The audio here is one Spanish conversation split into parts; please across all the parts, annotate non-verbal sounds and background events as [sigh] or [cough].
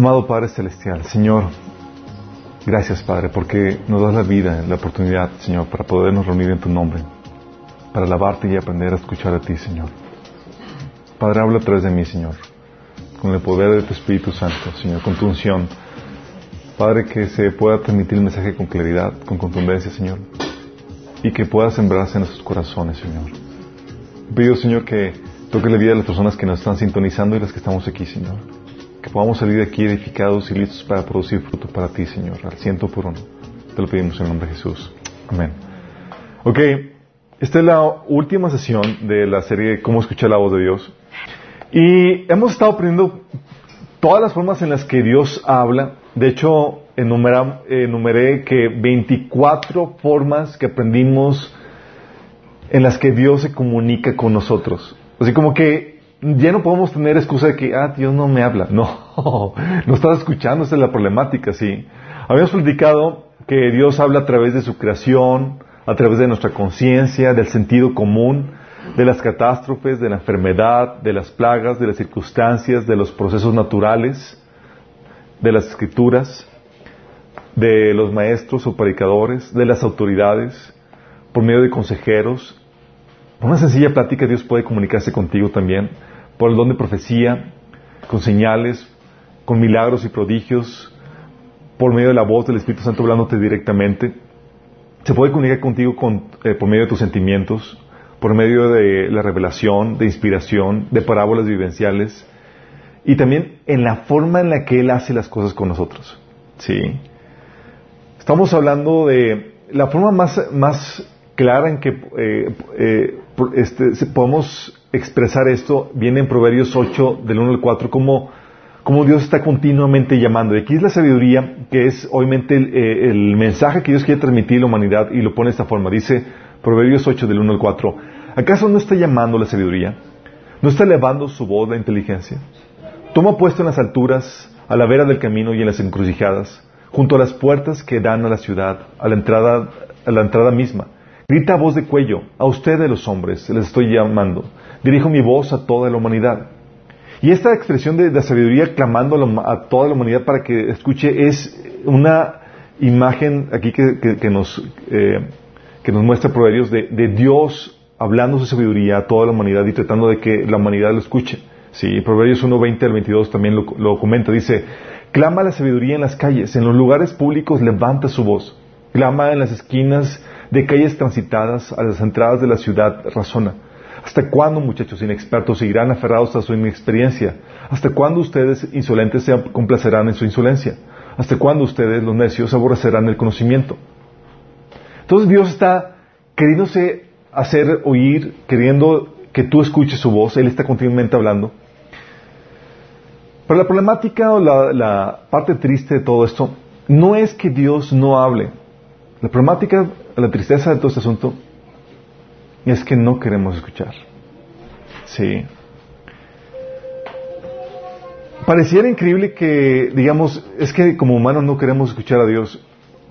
Amado Padre Celestial, Señor, gracias Padre, porque nos das la vida, la oportunidad, Señor, para podernos reunir en tu nombre, para alabarte y aprender a escuchar a ti, Señor. Padre, habla a través de mí, Señor, con el poder de tu Espíritu Santo, Señor, con tu unción. Padre, que se pueda transmitir el mensaje con claridad, con contundencia, Señor, y que pueda sembrarse en nuestros corazones, Señor. Pido, Señor, que toque la vida de las personas que nos están sintonizando y las que estamos aquí, Señor. Que podamos salir de aquí edificados y listos para producir fruto para ti, Señor, al ciento por uno. Te lo pedimos en el nombre de Jesús. Amén. Ok, esta es la última sesión de la serie Cómo escuchar la voz de Dios. Y hemos estado aprendiendo todas las formas en las que Dios habla. De hecho, enumeré que 24 formas que aprendimos en las que Dios se comunica con nosotros. Así como que ya no podemos tener excusa de que, ah, Dios no me habla. [laughs] No, no estás escuchando, esa es la problemática, sí. Habíamos platicado que Dios habla a través de su creación, a través de nuestra conciencia, del sentido común, de las catástrofes, de la enfermedad, de las plagas, de las circunstancias, de los procesos naturales, de las escrituras, de los maestros o predicadores, de las autoridades, por medio de consejeros. Por una sencilla plática Dios puede comunicarse contigo también, por el don de profecía, con señales, con milagros y prodigios, por medio de la voz del Espíritu Santo hablándote directamente. Se puede comunicar contigo eh, por medio de tus sentimientos, por medio de la revelación, de inspiración, de parábolas vivenciales y también en la forma en la que Él hace las cosas con nosotros. ¿Sí? Estamos hablando de la forma más, más clara en que eh, eh, este, podemos expresar esto, viene en Proverbios 8, del 1 al 4, como, como Dios está continuamente llamando. Y aquí es la sabiduría, que es obviamente el, eh, el mensaje que Dios quiere transmitir a la humanidad y lo pone de esta forma. Dice, Proverbios 8 del 1 al 4. ¿Acaso no está llamando la sabiduría? ¿No está elevando su voz la inteligencia? Toma puesto en las alturas, a la vera del camino y en las encrucijadas, junto a las puertas que dan a la ciudad, a la entrada, a la entrada misma. Grita a voz de cuello, a ustedes los hombres, les estoy llamando. Dirijo mi voz a toda la humanidad. Y esta expresión de, la sabiduría clamando a toda la humanidad para que escuche es una imagen aquí que, nos, eh, que nos muestra Proverbios de, de, Dios hablando su sabiduría a toda la humanidad y tratando de que la humanidad lo escuche. Sí, Proverbios 1, 20 al 22 también lo, lo comenta. Dice, clama la sabiduría en las calles, en los lugares públicos levanta su voz. Clama en las esquinas de calles transitadas, a las entradas de la ciudad, razona. ¿Hasta cuándo, muchachos inexpertos, seguirán aferrados a su inexperiencia? ¿Hasta cuándo ustedes, insolentes, se complacerán en su insolencia? ¿Hasta cuándo ustedes, los necios, aborrecerán el conocimiento? Entonces Dios está queriéndose hacer oír, queriendo que tú escuches su voz, Él está continuamente hablando. Pero la problemática o la, parte triste de todo esto no es que Dios no hable. La problemática, la tristeza de todo este asunto es que no queremos escuchar. Sí. Pareciera increíble que, digamos, es que como humanos no queremos escuchar a Dios,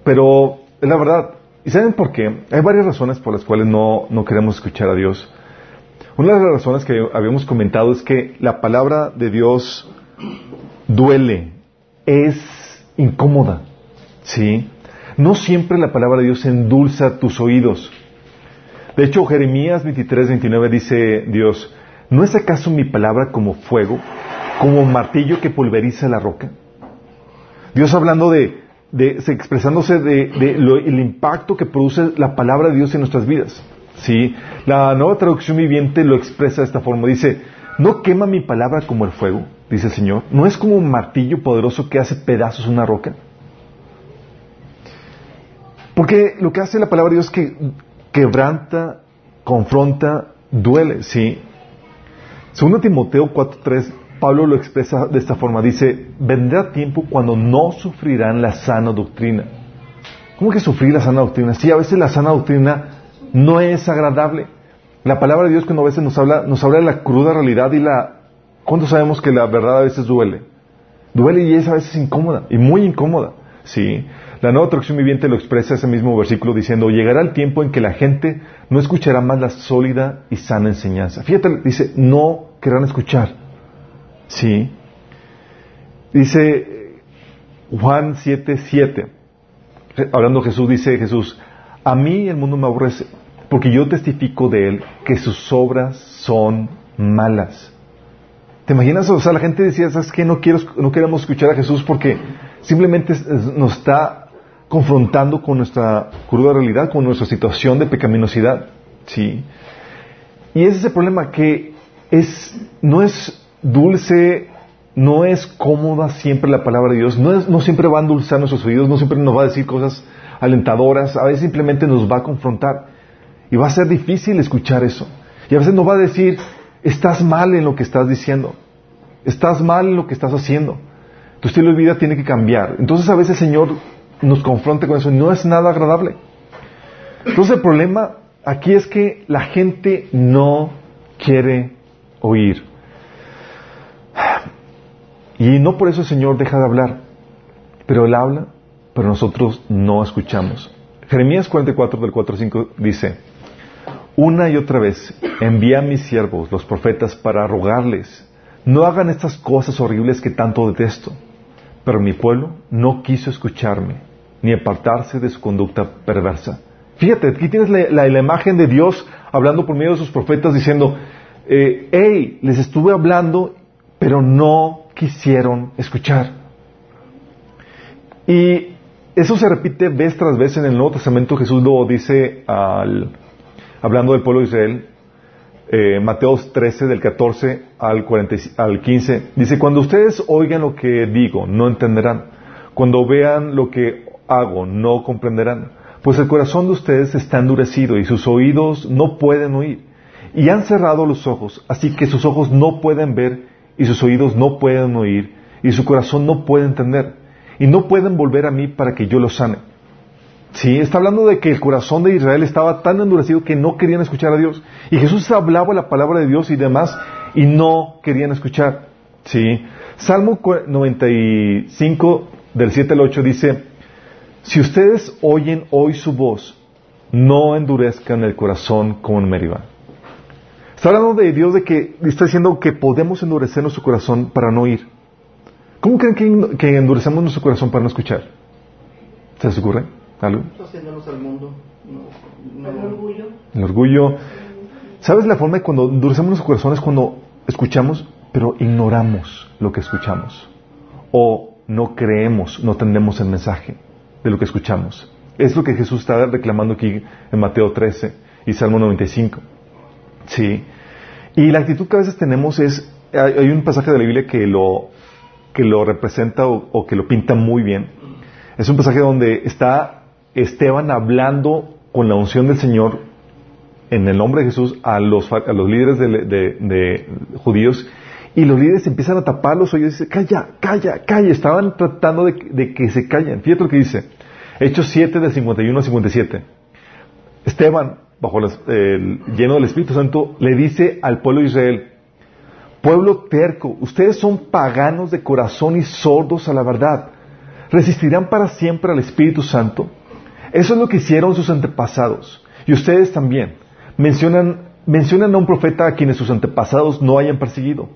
pero es la verdad. ¿Y saben por qué? Hay varias razones por las cuales no, no queremos escuchar a Dios. Una de las razones que habíamos comentado es que la palabra de Dios duele, es incómoda, ¿sí? No siempre la palabra de Dios endulza tus oídos. De hecho, Jeremías 23, 29 dice Dios, ¿no es acaso mi palabra como fuego, como martillo que pulveriza la roca? Dios hablando de, expresándose de, el impacto que produce la palabra de Dios en nuestras vidas. ¿sí? La nueva traducción viviente lo expresa de esta forma. Dice, ¿no quema mi palabra como el fuego? Dice el Señor. ¿No es como un martillo poderoso que hace pedazos una roca? Porque lo que hace la palabra de Dios es que quebranta, confronta, duele, ¿sí? Segundo Timoteo 4.3, Pablo lo expresa de esta forma. Dice, vendrá tiempo cuando no sufrirán la sana doctrina. ¿Cómo que sufrir la sana doctrina? Sí, a veces la sana doctrina no es agradable. La palabra de Dios cuando a veces nos habla, nos habla de la cruda realidad y la... ¿Cuánto sabemos que la verdad a veces duele? Duele y es a veces incómoda, y muy incómoda. Sí. La nueva traducción viviente lo expresa ese mismo versículo diciendo, llegará el tiempo en que la gente no escuchará más la sólida y sana enseñanza. Fíjate, dice, no querrán escuchar. Sí. Dice Juan 7, 7. Hablando Jesús, dice Jesús, a mí el mundo me aborrece, porque yo testifico de él que sus obras son malas. ¿Te imaginas? O sea, la gente decía, ¿sabes qué? No, quiero, no queremos escuchar a Jesús porque simplemente nos está confrontando con nuestra cruda realidad, con nuestra situación de pecaminosidad. ¿Sí? Y ese es el problema, que es, no es dulce, no es cómoda siempre la palabra de Dios, no, siempre va a endulzar nuestros oídos, no siempre nos va a decir cosas alentadoras, a veces simplemente nos va a confrontar. Y va a ser difícil escuchar eso. Y a veces nos va a decir, estás mal en lo que estás diciendo, estás mal en lo que estás haciendo. Tu estilo de vida tiene que cambiar. Entonces a veces el Señor nos confronta con eso no es nada agradable. Entonces el problema aquí es que la gente no quiere oír. Y no por eso el Señor deja de hablar, pero Él habla, pero nosotros no escuchamos. Jeremías 44 del 4 5 dice, una y otra vez envía a mis siervos, los profetas, para rogarles, no hagan estas cosas horribles que tanto detesto. Pero mi pueblo no quiso escucharme, ni apartarse de su conducta perversa. Fíjate, aquí tienes la, imagen de Dios hablando por medio de sus profetas diciendo, eh, hey, les estuve hablando, pero no quisieron escuchar. Y eso se repite vez tras vez en el Nuevo Testamento. Jesús lo dice al, hablando del pueblo de Israel, eh, Mateo 13 del 14 al, al 15, dice, cuando ustedes oigan lo que digo, no entenderán. Cuando vean lo que hago, no comprenderán. Pues el corazón de ustedes está endurecido y sus oídos no pueden oír. Y han cerrado los ojos, así que sus ojos no pueden ver y sus oídos no pueden oír y su corazón no puede entender. Y no pueden volver a mí para que yo los sane. Sí, está hablando de que el corazón de Israel estaba tan endurecido que no querían escuchar a Dios. Y Jesús hablaba la palabra de Dios y demás y no querían escuchar. Sí. Salmo 95 del 7 al 8 dice, si ustedes oyen hoy su voz, no endurezcan el corazón como en Meribá. Está hablando de Dios de que está diciendo que podemos endurecer nuestro corazón para no oír. ¿Cómo creen que, que endurecemos nuestro corazón para no escuchar? ¿Se les ocurre? ¿Algo? al mundo. El orgullo. El orgullo. ¿Sabes la forma de cuando endurecemos nuestro corazón es cuando escuchamos, pero ignoramos lo que escuchamos? O no creemos, no entendemos el mensaje de lo que escuchamos. Es lo que Jesús está reclamando aquí en Mateo 13 y Salmo 95. Sí. Y la actitud que a veces tenemos es, hay un pasaje de la Biblia que lo, que lo representa o, que lo pinta muy bien. Es un pasaje donde está Esteban hablando con la unción del Señor en el nombre de Jesús a los, a los líderes de, judíos y los líderes empiezan a tapar los oídos y dicen, calla, calla, calla. Estaban tratando de, que se callen. Fíjate lo que dice. Hechos 7 del 51 al 57. Esteban, bajo lleno del Espíritu Santo, le dice al pueblo de Israel, pueblo terco, ustedes son paganos de corazón y sordos a la verdad. ¿Resistirán para siempre al Espíritu Santo? Eso es lo que hicieron sus antepasados. Y ustedes también. Mencionan, mencionan a un profeta a quienes sus antepasados no hayan perseguido.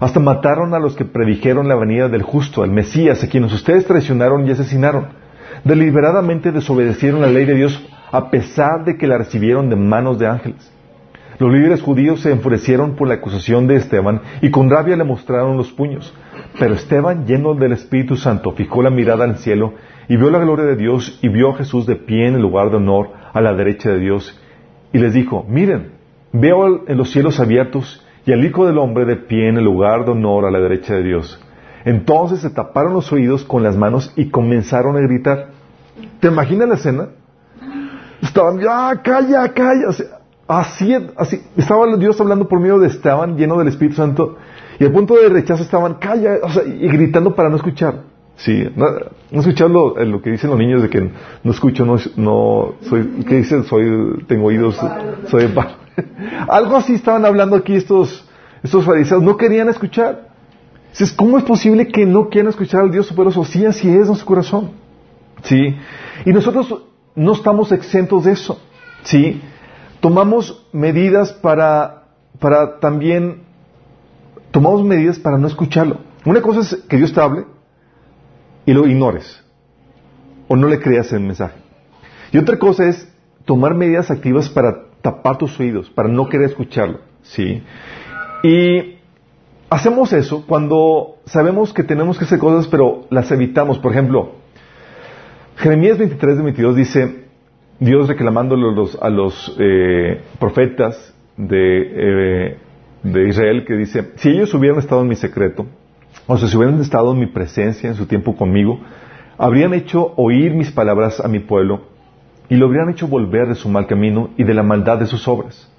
Hasta mataron a los que predijeron la venida del justo, al Mesías, a quienes ustedes traicionaron y asesinaron. Deliberadamente desobedecieron la ley de Dios a pesar de que la recibieron de manos de ángeles. Los líderes judíos se enfurecieron por la acusación de Esteban y con rabia le mostraron los puños. Pero Esteban, lleno del Espíritu Santo, fijó la mirada al cielo y vio la gloria de Dios y vio a Jesús de pie en el lugar de honor a la derecha de Dios. Y les dijo, miren, veo en los cielos abiertos y al Hijo del Hombre de pie en el lugar de honor a la derecha de Dios. Entonces se taparon los oídos con las manos y comenzaron a gritar. ¿Te imaginas la escena? Estaban, ya, calla, calla. Así, así, estaba Dios hablando por medio de Esteban, lleno del Espíritu Santo, y al punto de rechazo estaban, calla, y gritando para no escuchar. Sí, no, no escuchado lo, que dicen los niños de que no escucho, no, no soy, ¿qué dicen? Soy, tengo oídos, soy de [laughs] Algo así estaban hablando aquí estos, estos fariseos, no querían escuchar. Dices, ¿cómo es posible que no quieran escuchar al Dios superoso? Sí, así es en su corazón. Sí, y nosotros no estamos exentos de eso. Sí, tomamos medidas para, para también, tomamos medidas para no escucharlo. Una cosa es que Dios te hable y lo ignores o no le creas el mensaje. Y otra cosa es tomar medidas activas para tapar tus oídos, para no querer escucharlo. ¿sí? Y hacemos eso cuando sabemos que tenemos que hacer cosas, pero las evitamos. Por ejemplo, Jeremías 23 de 22 dice, Dios reclamándole a los, eh, profetas de, eh, de Israel que dice, si ellos hubieran estado en mi secreto, o sea, si hubieran estado en mi presencia en su tiempo conmigo, habrían hecho oír mis palabras a mi pueblo y lo habrían hecho volver de su mal camino y de la maldad de sus obras.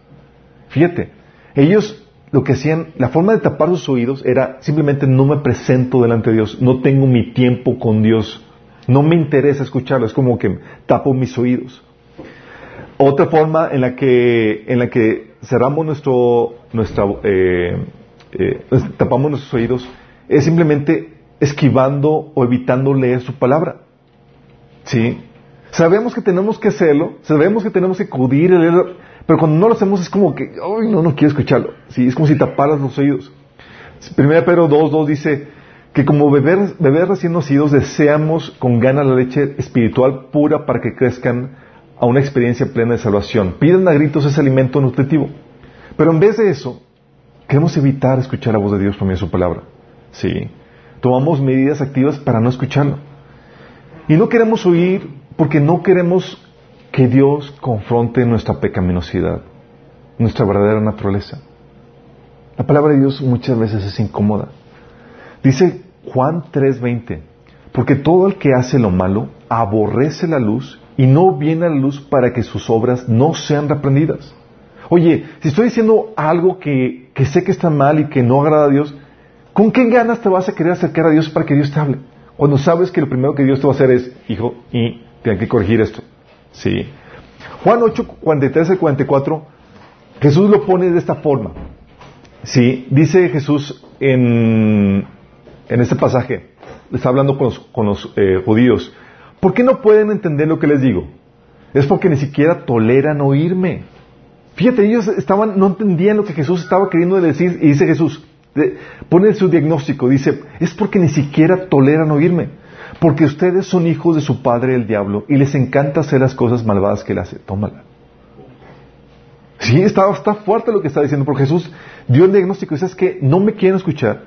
Fíjate, ellos lo que hacían, la forma de tapar sus oídos era simplemente no me presento delante de Dios, no tengo mi tiempo con Dios, no me interesa escucharlo, es como que tapo mis oídos. Otra forma en la que, en la que cerramos nuestro, nuestra, eh, eh, tapamos nuestros oídos es simplemente esquivando o evitando leer su palabra. ¿Sí? Sabemos que tenemos que hacerlo, sabemos que tenemos que acudir a leerlo, pero cuando no lo hacemos es como que, ay, no, no quiero escucharlo. ¿Sí? Es como si taparas los oídos. Primera Pedro 2.2 dice que como bebés, bebés recién nacidos deseamos con ganas la leche espiritual pura para que crezcan a una experiencia plena de salvación. Piden a gritos ese alimento nutritivo. Pero en vez de eso, queremos evitar escuchar la voz de Dios por medio de su palabra. ¿Sí? Tomamos medidas activas para no escucharlo. Y no queremos oír porque no queremos que Dios confronte nuestra pecaminosidad, nuestra verdadera naturaleza. La palabra de Dios muchas veces es incómoda. Dice Juan 3:20, porque todo el que hace lo malo aborrece la luz y no viene a la luz para que sus obras no sean reprendidas. Oye, si estoy diciendo algo que, que sé que está mal y que no agrada a Dios, ¿con qué ganas te vas a querer acercar a Dios para que Dios te hable? Cuando sabes que lo primero que Dios te va a hacer es, hijo, y tienes que corregir esto. Sí. Juan 8, 43 y 44, Jesús lo pone de esta forma. Sí, dice Jesús en, en este pasaje, está hablando con los, con los eh, judíos, ¿Por qué no pueden entender lo que les digo? Es porque ni siquiera toleran oírme. Fíjate, ellos estaban, no entendían lo que Jesús estaba queriendo decir y dice Jesús, pone su diagnóstico, dice, es porque ni siquiera toleran oírme, porque ustedes son hijos de su padre el diablo y les encanta hacer las cosas malvadas que él hace. Tómala. Sí, está, está fuerte lo que está diciendo, porque Jesús dio el diagnóstico, dice, es que no me quieren escuchar,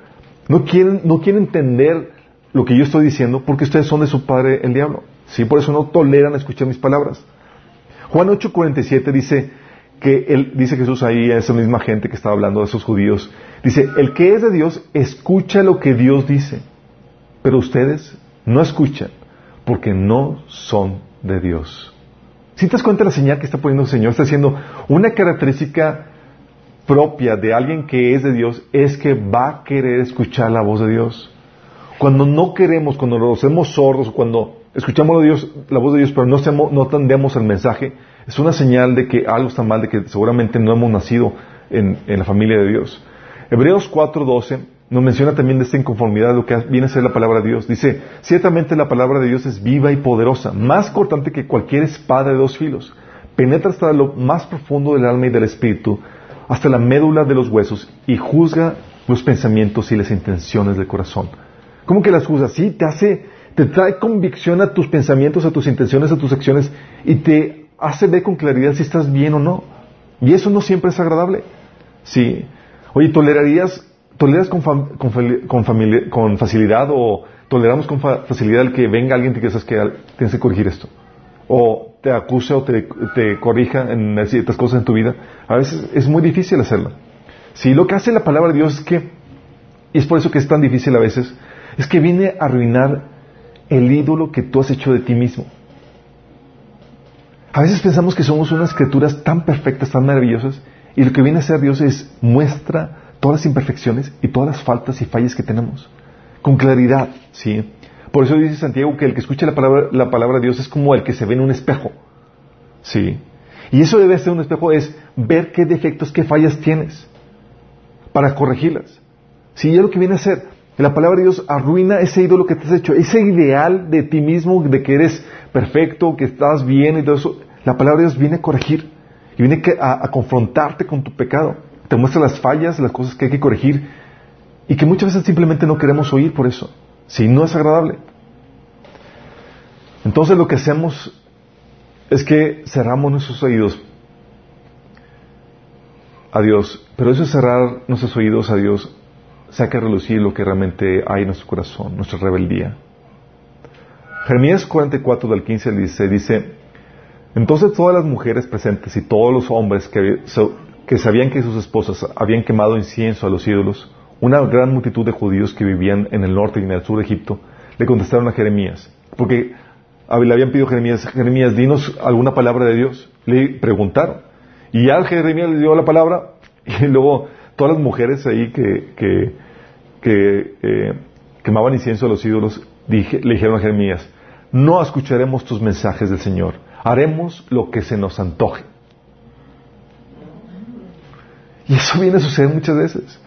no quieren, no quieren entender lo que yo estoy diciendo porque ustedes son de su padre el diablo. ¿Sí? Por eso no toleran escuchar mis palabras. Juan 8:47 dice que él, dice Jesús ahí a esa misma gente que estaba hablando de esos judíos, dice, el que es de Dios escucha lo que Dios dice, pero ustedes no escuchan porque no son de Dios. Si te das cuenta de la señal que está poniendo el Señor, está diciendo una característica propia de alguien que es de Dios es que va a querer escuchar la voz de Dios. Cuando no queremos, cuando nos hacemos sordos, cuando escuchamos la voz de Dios, pero no, no atendemos el mensaje, es una señal de que algo está mal, de que seguramente no hemos nacido en, la familia de Dios. Hebreos 4.12 nos menciona también de esta inconformidad de lo que viene a ser la palabra de Dios. Dice, ciertamente la palabra de Dios es viva y poderosa, más cortante que cualquier espada de dos filos. Penetra hasta lo más profundo del alma y del espíritu, hasta la médula de los huesos, y juzga los pensamientos y las intenciones del corazón. ¿Cómo que las juzgas? Sí, te hace, te trae convicción a tus pensamientos, a tus intenciones, a tus acciones y te hace ver con claridad si estás bien o no. Y eso no siempre es agradable. Sí. Oye, ¿tolerarías, toleras con, con, facilidad o toleramos con facilidad el que venga alguien y que sabes que tienes que corregir esto? O te acuse o te, te corrija en ciertas cosas en tu vida. A veces es muy difícil hacerlo. Sí, lo que hace la palabra de Dios es que, y es por eso que es tan difícil a veces, es que viene a arruinar el ídolo que tú has hecho de ti mismo. A veces pensamos que somos unas criaturas tan perfectas, tan maravillosas, y lo que viene a ser Dios es muestra todas las imperfecciones y todas las faltas y fallas que tenemos, con claridad, ¿sí? Por eso dice Santiago que el que escucha la palabra, la palabra de Dios es como el que se ve en un espejo, ¿sí? Y eso debe ser un espejo, es ver qué defectos, qué fallas tienes, para corregirlas. Sí, es lo que viene a ser. La palabra de Dios arruina ese ídolo que te has hecho, ese ideal de ti mismo, de que eres perfecto, que estás bien y todo eso. La palabra de Dios viene a corregir y viene a, confrontarte con tu pecado. Te muestra las fallas, las cosas que hay que corregir y que muchas veces simplemente no queremos oír por eso. Si no es agradable. Entonces lo que hacemos es que cerramos nuestros oídos a Dios, pero eso es cerrar nuestros oídos a Dios saca a relucir lo que realmente hay en nuestro corazón, nuestra rebeldía. Jeremías 44 del 15 al 16 dice, entonces todas las mujeres presentes y todos los hombres que, que sabían que sus esposas habían quemado incienso a los ídolos, una gran multitud de judíos que vivían en el norte y en el sur de Egipto, le contestaron a Jeremías, porque le habían pedido Jeremías, Jeremías, dinos alguna palabra de Dios. Le preguntaron. Y ya Jeremías le dio la palabra [laughs] y luego todas las mujeres ahí que, que, eh, quemaban incienso a los ídolos le dijeron a Jeremías, no escucharemos tus mensajes del Señor, haremos lo que se nos antoje. Y eso viene a suceder muchas veces.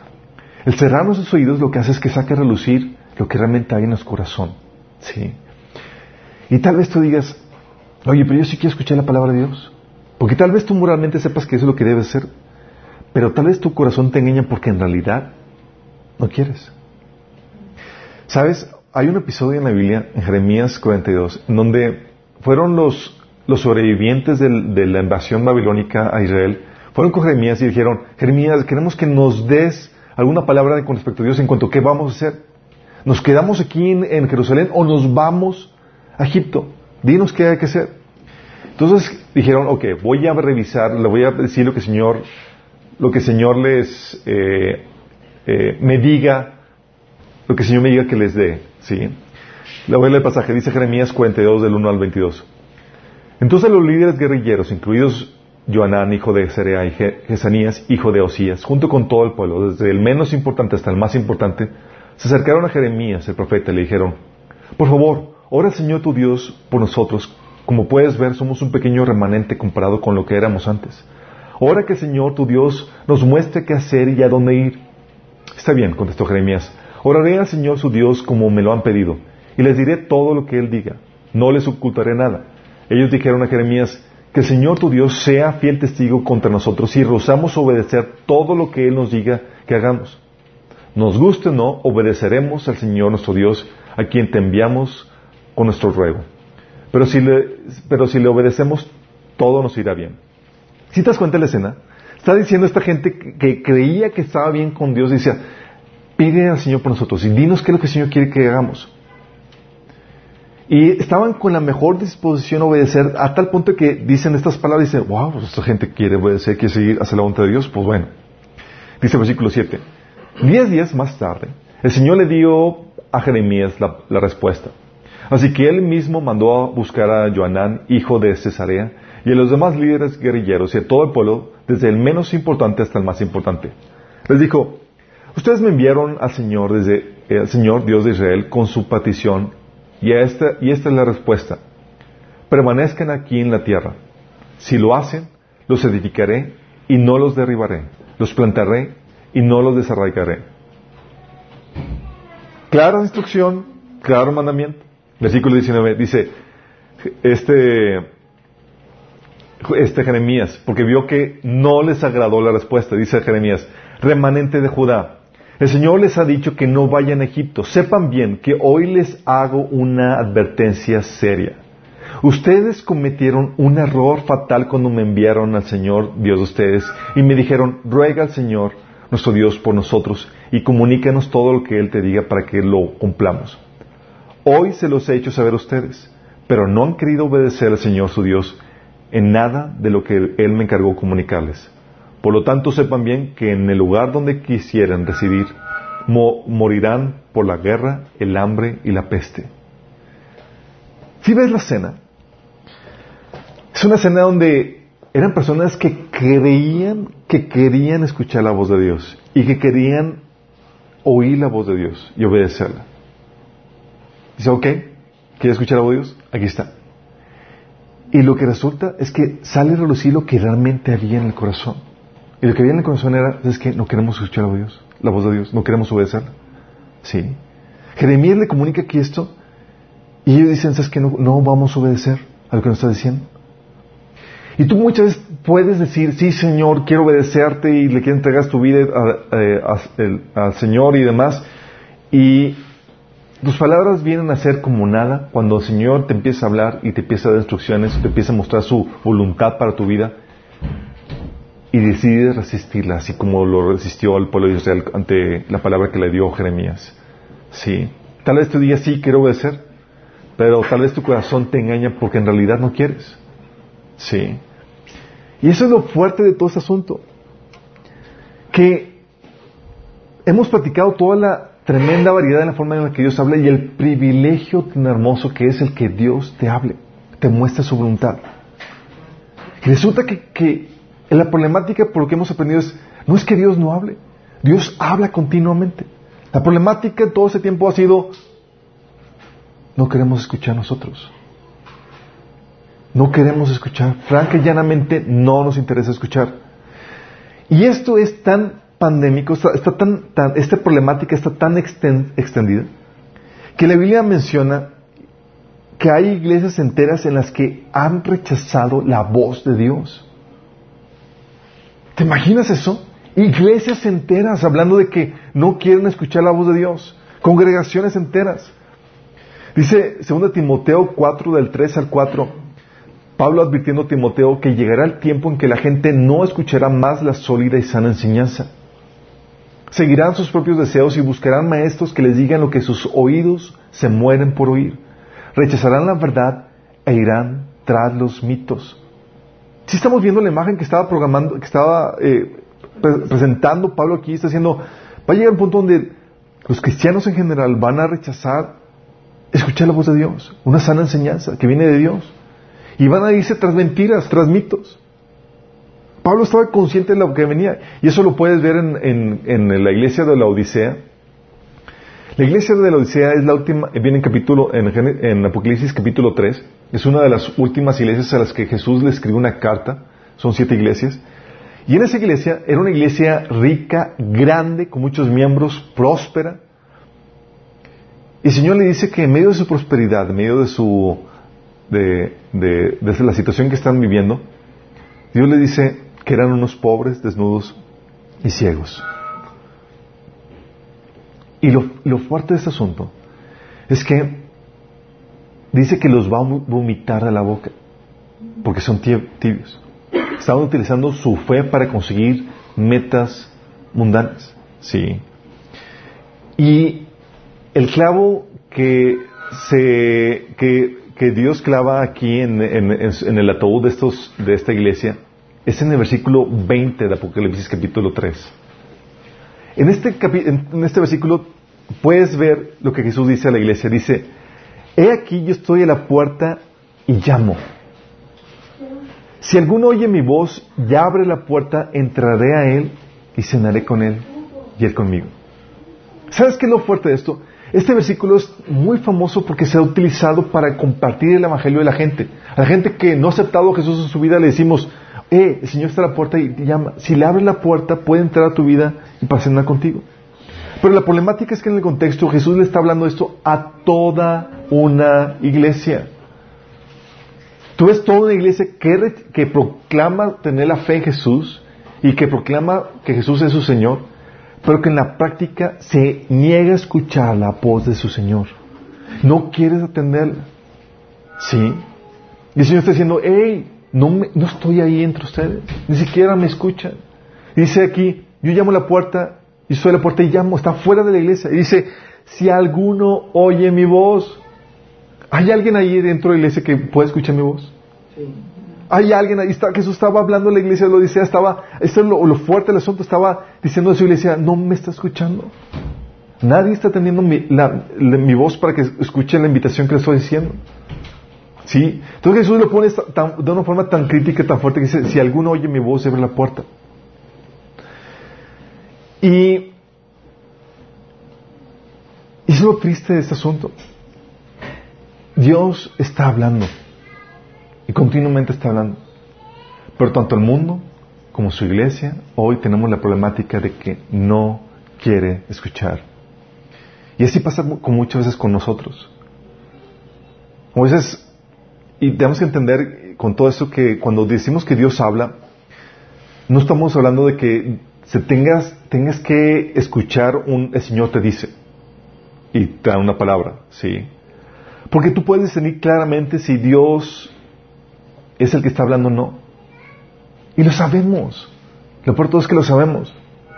El cerrarnos los oídos lo que hace es que saque a relucir lo que realmente hay en nuestro corazón. ¿sí? Y tal vez tú digas, oye, pero yo sí quiero escuchar la palabra de Dios. Porque tal vez tú moralmente sepas que eso es lo que debe ser. Pero tal vez tu corazón te engaña porque en realidad no quieres. ¿Sabes? Hay un episodio en la Biblia, en Jeremías 42, en donde fueron los, los sobrevivientes de la invasión babilónica a Israel, fueron con Jeremías y dijeron, Jeremías, queremos que nos des alguna palabra con respecto a Dios en cuanto a qué vamos a hacer. ¿Nos quedamos aquí en, en Jerusalén o nos vamos a Egipto? Dinos qué hay que hacer. Entonces dijeron, ok, voy a revisar, le voy a decir lo que el Señor, lo que el Señor les eh, eh, me diga, lo que el Señor me diga que les dé. ¿sí? Le voy a el pasaje, dice Jeremías 42 del 1 al 22. Entonces los líderes guerrilleros, incluidos Joanán, hijo de Serea, y Jesanías, hijo de Osías, junto con todo el pueblo, desde el menos importante hasta el más importante, se acercaron a Jeremías, el profeta, y le dijeron, por favor, ora al Señor tu Dios por nosotros. Como puedes ver, somos un pequeño remanente comparado con lo que éramos antes. Ora que el Señor tu Dios nos muestre qué hacer y a dónde ir. Está bien, contestó Jeremías. Oraré al Señor su Dios como me lo han pedido, y les diré todo lo que Él diga. No les ocultaré nada. Ellos dijeron a Jeremías, que el Señor tu Dios sea fiel testigo contra nosotros y rehusamos obedecer todo lo que Él nos diga que hagamos. Nos guste o no, obedeceremos al Señor nuestro Dios, a quien te enviamos con nuestro ruego. Pero si le, pero si le obedecemos, todo nos irá bien. Si te das cuenta de la escena, está diciendo esta gente que, creía que estaba bien con Dios, decía, pide al Señor por nosotros y dinos qué es lo que el Señor quiere que hagamos. Y estaban con la mejor disposición a obedecer a tal punto que dicen estas palabras, dicen, wow, pues esta gente quiere obedecer, quiere seguir hacia la voluntad de Dios, pues bueno. Dice el versículo 7. Diez días más tarde, el Señor le dio a Jeremías la, respuesta. Así que él mismo mandó a buscar a Joanán, hijo de Cesarea, y a los demás líderes guerrilleros y a todo el pueblo, desde el menos importante hasta el más importante. Les dijo, ustedes me enviaron al Señor desde el Señor Dios de Israel con su petición y esta, y esta es la respuesta. Permanezcan aquí en la tierra. Si lo hacen, los edificaré y no los derribaré. Los plantaré y no los desarraigaré. Clara instrucción, claro mandamiento. Versículo 19 dice, este, este Jeremías, porque vio que no les agradó la respuesta, dice Jeremías, remanente de Judá, el Señor les ha dicho que no vayan a Egipto. Sepan bien que hoy les hago una advertencia seria. Ustedes cometieron un error fatal cuando me enviaron al Señor, Dios de ustedes, y me dijeron, ruega al Señor, nuestro Dios, por nosotros, y comunícanos todo lo que Él te diga para que lo cumplamos. Hoy se los he hecho saber a ustedes, pero no han querido obedecer al Señor su Dios en nada de lo que Él me encargó comunicarles. Por lo tanto, sepan bien que en el lugar donde quisieran residir, morirán por la guerra, el hambre y la peste. Si ves la escena, es una escena donde eran personas que creían que querían escuchar la voz de Dios y que querían oír la voz de Dios y obedecerla. Dice, ok, ¿quieres escuchar la voz de Dios? Aquí está. Y lo que resulta es que sale a relucir lo que realmente había en el corazón. Y lo que había en el corazón era, es que no queremos escuchar de Dios, la voz de Dios, no queremos obedecerla. Sí. Jeremías le comunica aquí esto y ellos dicen, ¿sabes que no, no vamos a obedecer a lo que nos está diciendo? Y tú muchas veces puedes decir, sí Señor, quiero obedecerte y le quieres entregar tu vida eh, al Señor y demás. Y tus palabras vienen a ser como nada cuando el Señor te empieza a hablar y te empieza a dar instrucciones, te empieza a mostrar su voluntad para tu vida y decides resistirla, así como lo resistió el pueblo de Israel ante la palabra que le dio Jeremías. Sí. Tal vez tú digas, sí, quiero obedecer, pero tal vez tu corazón te engaña porque en realidad no quieres. Sí. Y eso es lo fuerte de todo este asunto. Que hemos platicado toda la tremenda variedad en la forma en la que Dios habla y el privilegio tan hermoso que es el que Dios te hable, te muestre su voluntad. Resulta que, que la problemática por lo que hemos aprendido es, no es que Dios no hable, Dios habla continuamente. La problemática en todo ese tiempo ha sido, no queremos escuchar nosotros. No queremos escuchar. Franca y llanamente no nos interesa escuchar. Y esto es tan pandémico, está, tan, esta problemática está tan extendida, que la Biblia menciona que hay iglesias enteras en las que han rechazado la voz de Dios. ¿Te imaginas eso? Iglesias enteras hablando de que no quieren escuchar la voz de Dios. Congregaciones enteras. Dice 2 Timoteo 4 del 3 al 4, Pablo advirtiendo a Timoteo que llegará el tiempo en que la gente no escuchará más la sólida y sana enseñanza Seguirán sus propios deseos y buscarán maestros que les digan lo que sus oídos se mueren por oír. Rechazarán la verdad e irán tras los mitos. Si estamos viendo la imagen que estaba programando, que estaba eh, presentando Pablo aquí, está diciendo, va a llegar un punto donde los cristianos en general van a rechazar escuchar la voz de Dios, una sana enseñanza que viene de Dios, y van a irse tras mentiras, tras mitos. Pablo estaba consciente de lo que venía. Y eso lo puedes ver en, la iglesia de la Odisea. La iglesia de la Odisea es la última, viene en capítulo, en, Apocalipsis capítulo 3. Es una de las últimas iglesias a las que Jesús le escribió una carta. Son siete iglesias. Y en esa iglesia era una iglesia rica, grande, con muchos miembros, próspera. Y el Señor le dice que en medio de su prosperidad, en medio de su, de, de la situación que están viviendo, Dios le dice, que eran unos pobres, desnudos y ciegos. Y lo, fuerte de este asunto es que dice que los va a vomitar de la boca, porque son tibios. Estaban utilizando su fe para conseguir metas mundanas. Sí. Y el clavo que se que, Dios clava aquí en, en, el ataúd de estos de esta iglesia es en el versículo 20 de Apocalipsis capítulo 3. En este, en este versículo puedes ver lo que Jesús dice a la iglesia. Dice, he aquí yo estoy a la puerta y llamo. Si alguno oye mi voz y abre la puerta, entraré a él y cenaré con él y él conmigo. ¿Sabes qué es lo fuerte de esto? Este versículo es muy famoso porque se ha utilizado para compartir el evangelio de la gente. A la gente que no ha aceptado a Jesús en su vida le decimos, eh, el Señor está a la puerta y te llama. Si le abres la puerta, puede entrar a tu vida y pasar contigo. Pero la problemática es que en el contexto Jesús le está hablando esto a toda una iglesia. Tú ves toda una iglesia que, que proclama tener la fe en Jesús y que proclama que Jesús es su Señor, pero que en la práctica se niega a escuchar la voz de su Señor. No quieres atenderla. ¿Sí? Y el Señor está diciendo, hey, no, no estoy ahí entre ustedes, ni siquiera me escuchan. dice aquí, yo llamo a la puerta, y soy a la puerta y llamo, está fuera de la iglesia. Y dice, si alguno oye mi voz, ¿hay alguien ahí dentro de la iglesia que pueda escuchar mi voz? Hay alguien ahí, está, Jesús estaba hablando en la iglesia de la Odisea, estaba, esto es lo, fuerte del asunto, estaba diciendo a su iglesia, no me está escuchando. Nadie está teniendo mi, mi voz para que escuche la invitación que le estoy diciendo. ¿Sí? Entonces Jesús lo pone de una forma tan crítica, tan fuerte, que dice, si alguno oye mi voz, abre la puerta. Y, es lo triste de este asunto. Dios está hablando. Y continuamente está hablando. Pero tanto el mundo como su iglesia, hoy tenemos la problemática de que no quiere escuchar. Y así pasa con muchas veces con nosotros. A veces y tenemos que entender con todo eso que cuando decimos que Dios habla, no estamos hablando de que se tengas, tengas que escuchar un, el Señor te dice y te da una palabra, ¿sí? Porque tú puedes discernir claramente si Dios es el que está hablando o no. Y lo sabemos. Lo peor todo es que lo sabemos,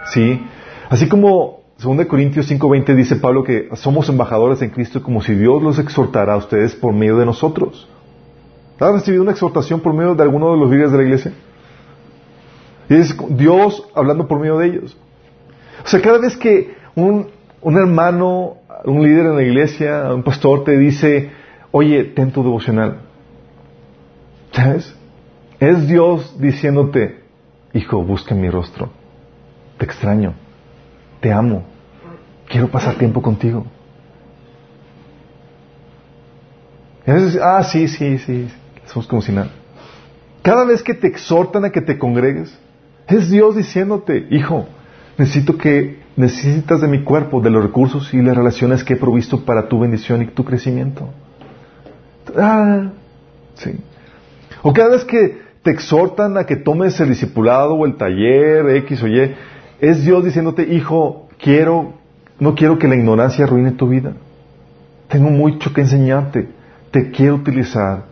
¿sí? Así como 2 Corintios 5:20 dice Pablo que somos embajadores en Cristo como si Dios los exhortara a ustedes por medio de nosotros. ¿Has recibido una exhortación por medio de alguno de los líderes de la iglesia? Y es Dios hablando por medio de ellos. O sea, cada vez que un, un hermano, un líder en la iglesia, un pastor te dice, oye, ten tu devocional. ¿Sabes? Es Dios diciéndote, hijo, busca mi rostro. Te extraño. Te amo. Quiero pasar tiempo contigo. Y ah, sí, sí, sí. Somos como si nada. Cada vez que te exhortan a que te congregues, es Dios diciéndote, hijo, necesito que necesitas de mi cuerpo, de los recursos y las relaciones que he provisto para tu bendición y tu crecimiento. Ah, sí. O cada vez que te exhortan a que tomes el discipulado o el taller X o Y, es Dios diciéndote, hijo, quiero, no quiero que la ignorancia arruine tu vida. Tengo mucho que enseñarte. Te quiero utilizar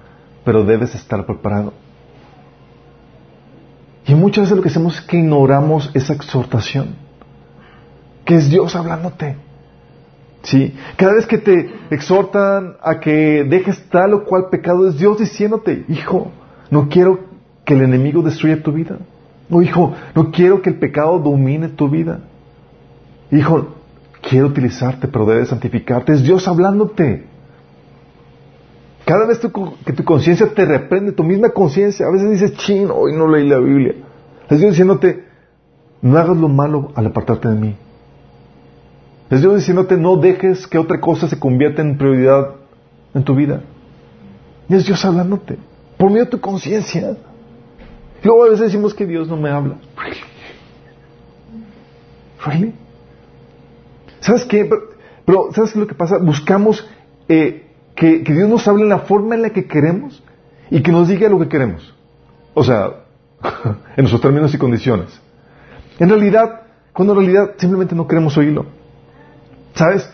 pero debes estar preparado. Y muchas veces lo que hacemos es que ignoramos esa exhortación, que es Dios hablándote. ¿Sí? Cada vez que te exhortan a que dejes tal o cual pecado, es Dios diciéndote, hijo, no quiero que el enemigo destruya tu vida. No, hijo, no quiero que el pecado domine tu vida. Hijo, quiero utilizarte, pero debes santificarte. Es Dios hablándote. Cada vez que tu conciencia te reprende, tu misma conciencia, a veces dices, chino, hoy no leí la Biblia. Es Dios diciéndote, no hagas lo malo al apartarte de mí. Es Dios diciéndote, no dejes que otra cosa se convierta en prioridad en tu vida. Y es Dios hablándote, por medio de tu conciencia. Luego a veces decimos que Dios no me habla. ¿Really? ¿Sabes qué? Pero, ¿sabes qué es lo que pasa? Buscamos eh, que, Dios nos hable en la forma en la que queremos y que nos diga lo que queremos. O sea, [laughs] en nuestros términos y condiciones. En realidad, cuando en realidad simplemente no queremos oírlo. ¿Sabes?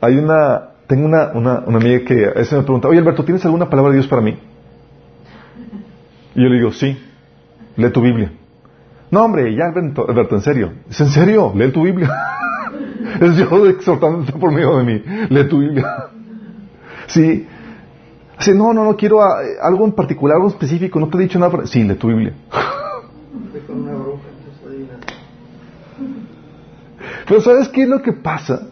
Hay una, tengo una, una, amiga que a veces me pregunta, oye Alberto, ¿tienes alguna palabra de Dios para mí? Y yo le digo, sí, lee tu Biblia. No, hombre, ya Alberto, Alberto en serio. ¿Es en serio? Lee tu Biblia. [laughs] es Dios exhortándote por medio de mí. Lee tu Biblia. Sí. Así, no, no, no quiero ah, algo en particular, algo específico, no te he dicho nada. Sí, lee tu Biblia. Pero ¿sabes qué es lo que pasa?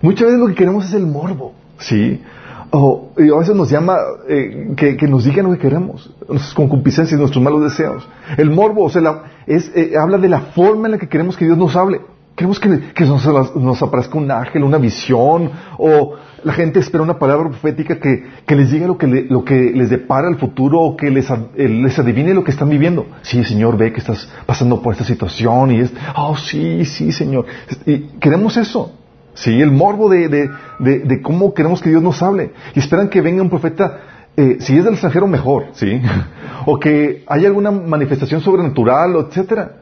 Muchas veces lo que queremos es el morbo, ¿sí? O a veces nos llama eh, que, nos digan lo que queremos, nuestras concupiscencias, nuestros malos deseos. El morbo, o sea, es, eh, habla de la forma en la que queremos que Dios nos hable. Queremos que, que nos, nos, aparezca un ángel, una visión, o la gente espera una palabra profética que, que les diga lo que, lo que les depara el futuro o que les, les adivine lo que están viviendo. Sí, Señor, ve que estás pasando por esta situación y es, oh, sí, sí, Señor. Y queremos eso. Sí, el morbo de, de, de, cómo queremos que Dios nos hable. Y esperan que venga un profeta, eh, si es del extranjero, mejor, ¿sí? [laughs] o que haya alguna manifestación sobrenatural, etcétera.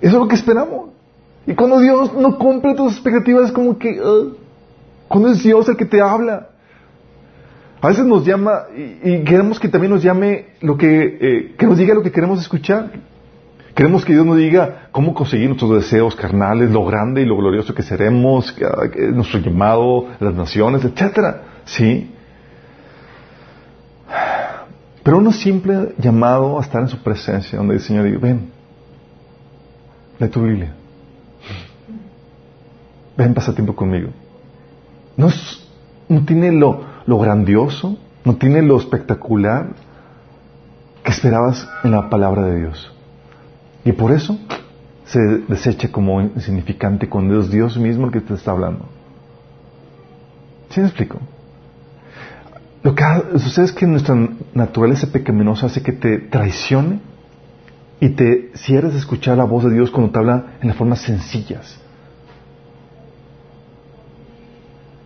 Eso es lo que esperamos. Y cuando Dios no cumple tus expectativas, es como que, cuando es Dios el que te habla. A veces nos llama y, queremos que también nos llame lo que, eh, que nos diga lo que queremos escuchar. Queremos que Dios nos diga cómo conseguir nuestros deseos carnales, lo grande y lo glorioso que seremos, nuestro llamado, las naciones, etcétera. Sí. Pero uno simple llamado a estar en su presencia, donde el Señor dice, ven, lee tu Biblia. Ven, pasa tiempo conmigo. No, no tiene lo, lo grandioso, no tiene lo espectacular que esperabas en la palabra de Dios. Y por eso se desecha como insignificante cuando es Dios mismo el que te está hablando. ¿Sí me explico? Lo que sucede es que nuestra naturaleza pecaminosa hace que te traicione y te cierres a escuchar la voz de Dios cuando te habla en las formas sencillas.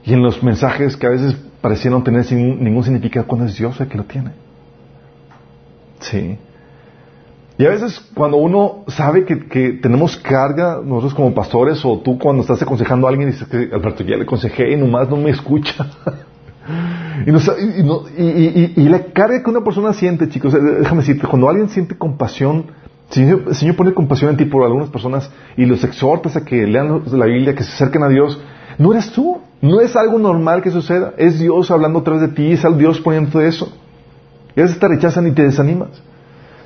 Y en los mensajes que a veces pareciera no tener ningún significado cuando es Dios el que lo tiene. Sí. Y a veces cuando uno sabe que, tenemos carga, nosotros como pastores, o tú cuando estás aconsejando a alguien y dices que Alberto ya le aconsejé y nomás no me escucha. [laughs] y, y, la carga que una persona siente, chicos, eh, déjame decirte, cuando alguien siente compasión, si el Señor pone compasión en ti por algunas personas y los exhortas a que lean la Biblia, que se acerquen a Dios, no eres tú, no es algo normal que suceda, es Dios hablando a través de ti, es Dios poniendo eso. Y a veces te rechazan y te desanimas.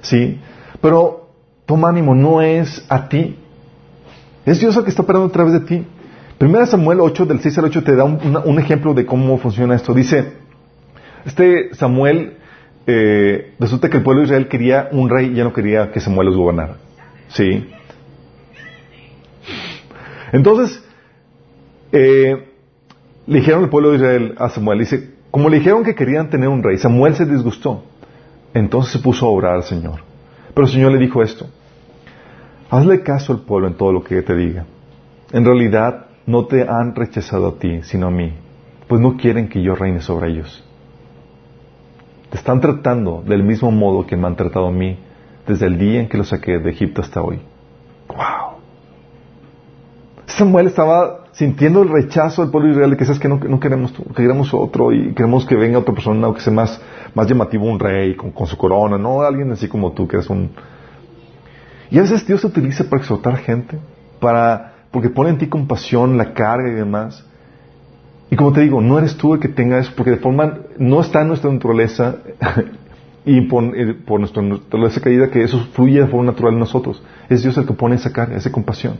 ¿Sí? Pero toma ánimo, no es a ti. Es Dios el que está operando a través de ti. Primera Samuel 8, del 6 al 8, te da un, ejemplo de cómo funciona esto. Dice, este Samuel, eh, resulta que el pueblo de Israel quería un rey y ya no quería que Samuel los gobernara. ¿Sí? Entonces, eh, le dijeron al pueblo de Israel a Samuel, dice, como le dijeron que querían tener un rey, Samuel se disgustó. Entonces se puso a obrar al Señor. Pero el Señor le dijo esto, hazle caso al pueblo en todo lo que te diga. En realidad no te han rechazado a ti, sino a mí, pues no quieren que yo reine sobre ellos. Te están tratando del mismo modo que me han tratado a mí desde el día en que los saqué de Egipto hasta hoy. ¡Wow! Samuel estaba sintiendo el rechazo del pueblo de que sabes que no, queremos queremos otro y queremos que venga otra persona o que sea más, más llamativo un rey con, su corona, no alguien así como tú que eres un... Y a veces Dios se utiliza para exhortar gente, para, porque pone en ti compasión, la carga y demás. Y como te digo, no eres tú el que tenga eso, porque de forma, no está en nuestra naturaleza [laughs] y por, por nuestra naturaleza caída que eso fluye de forma natural en nosotros. Es Dios el que pone esa carga, esa compasión.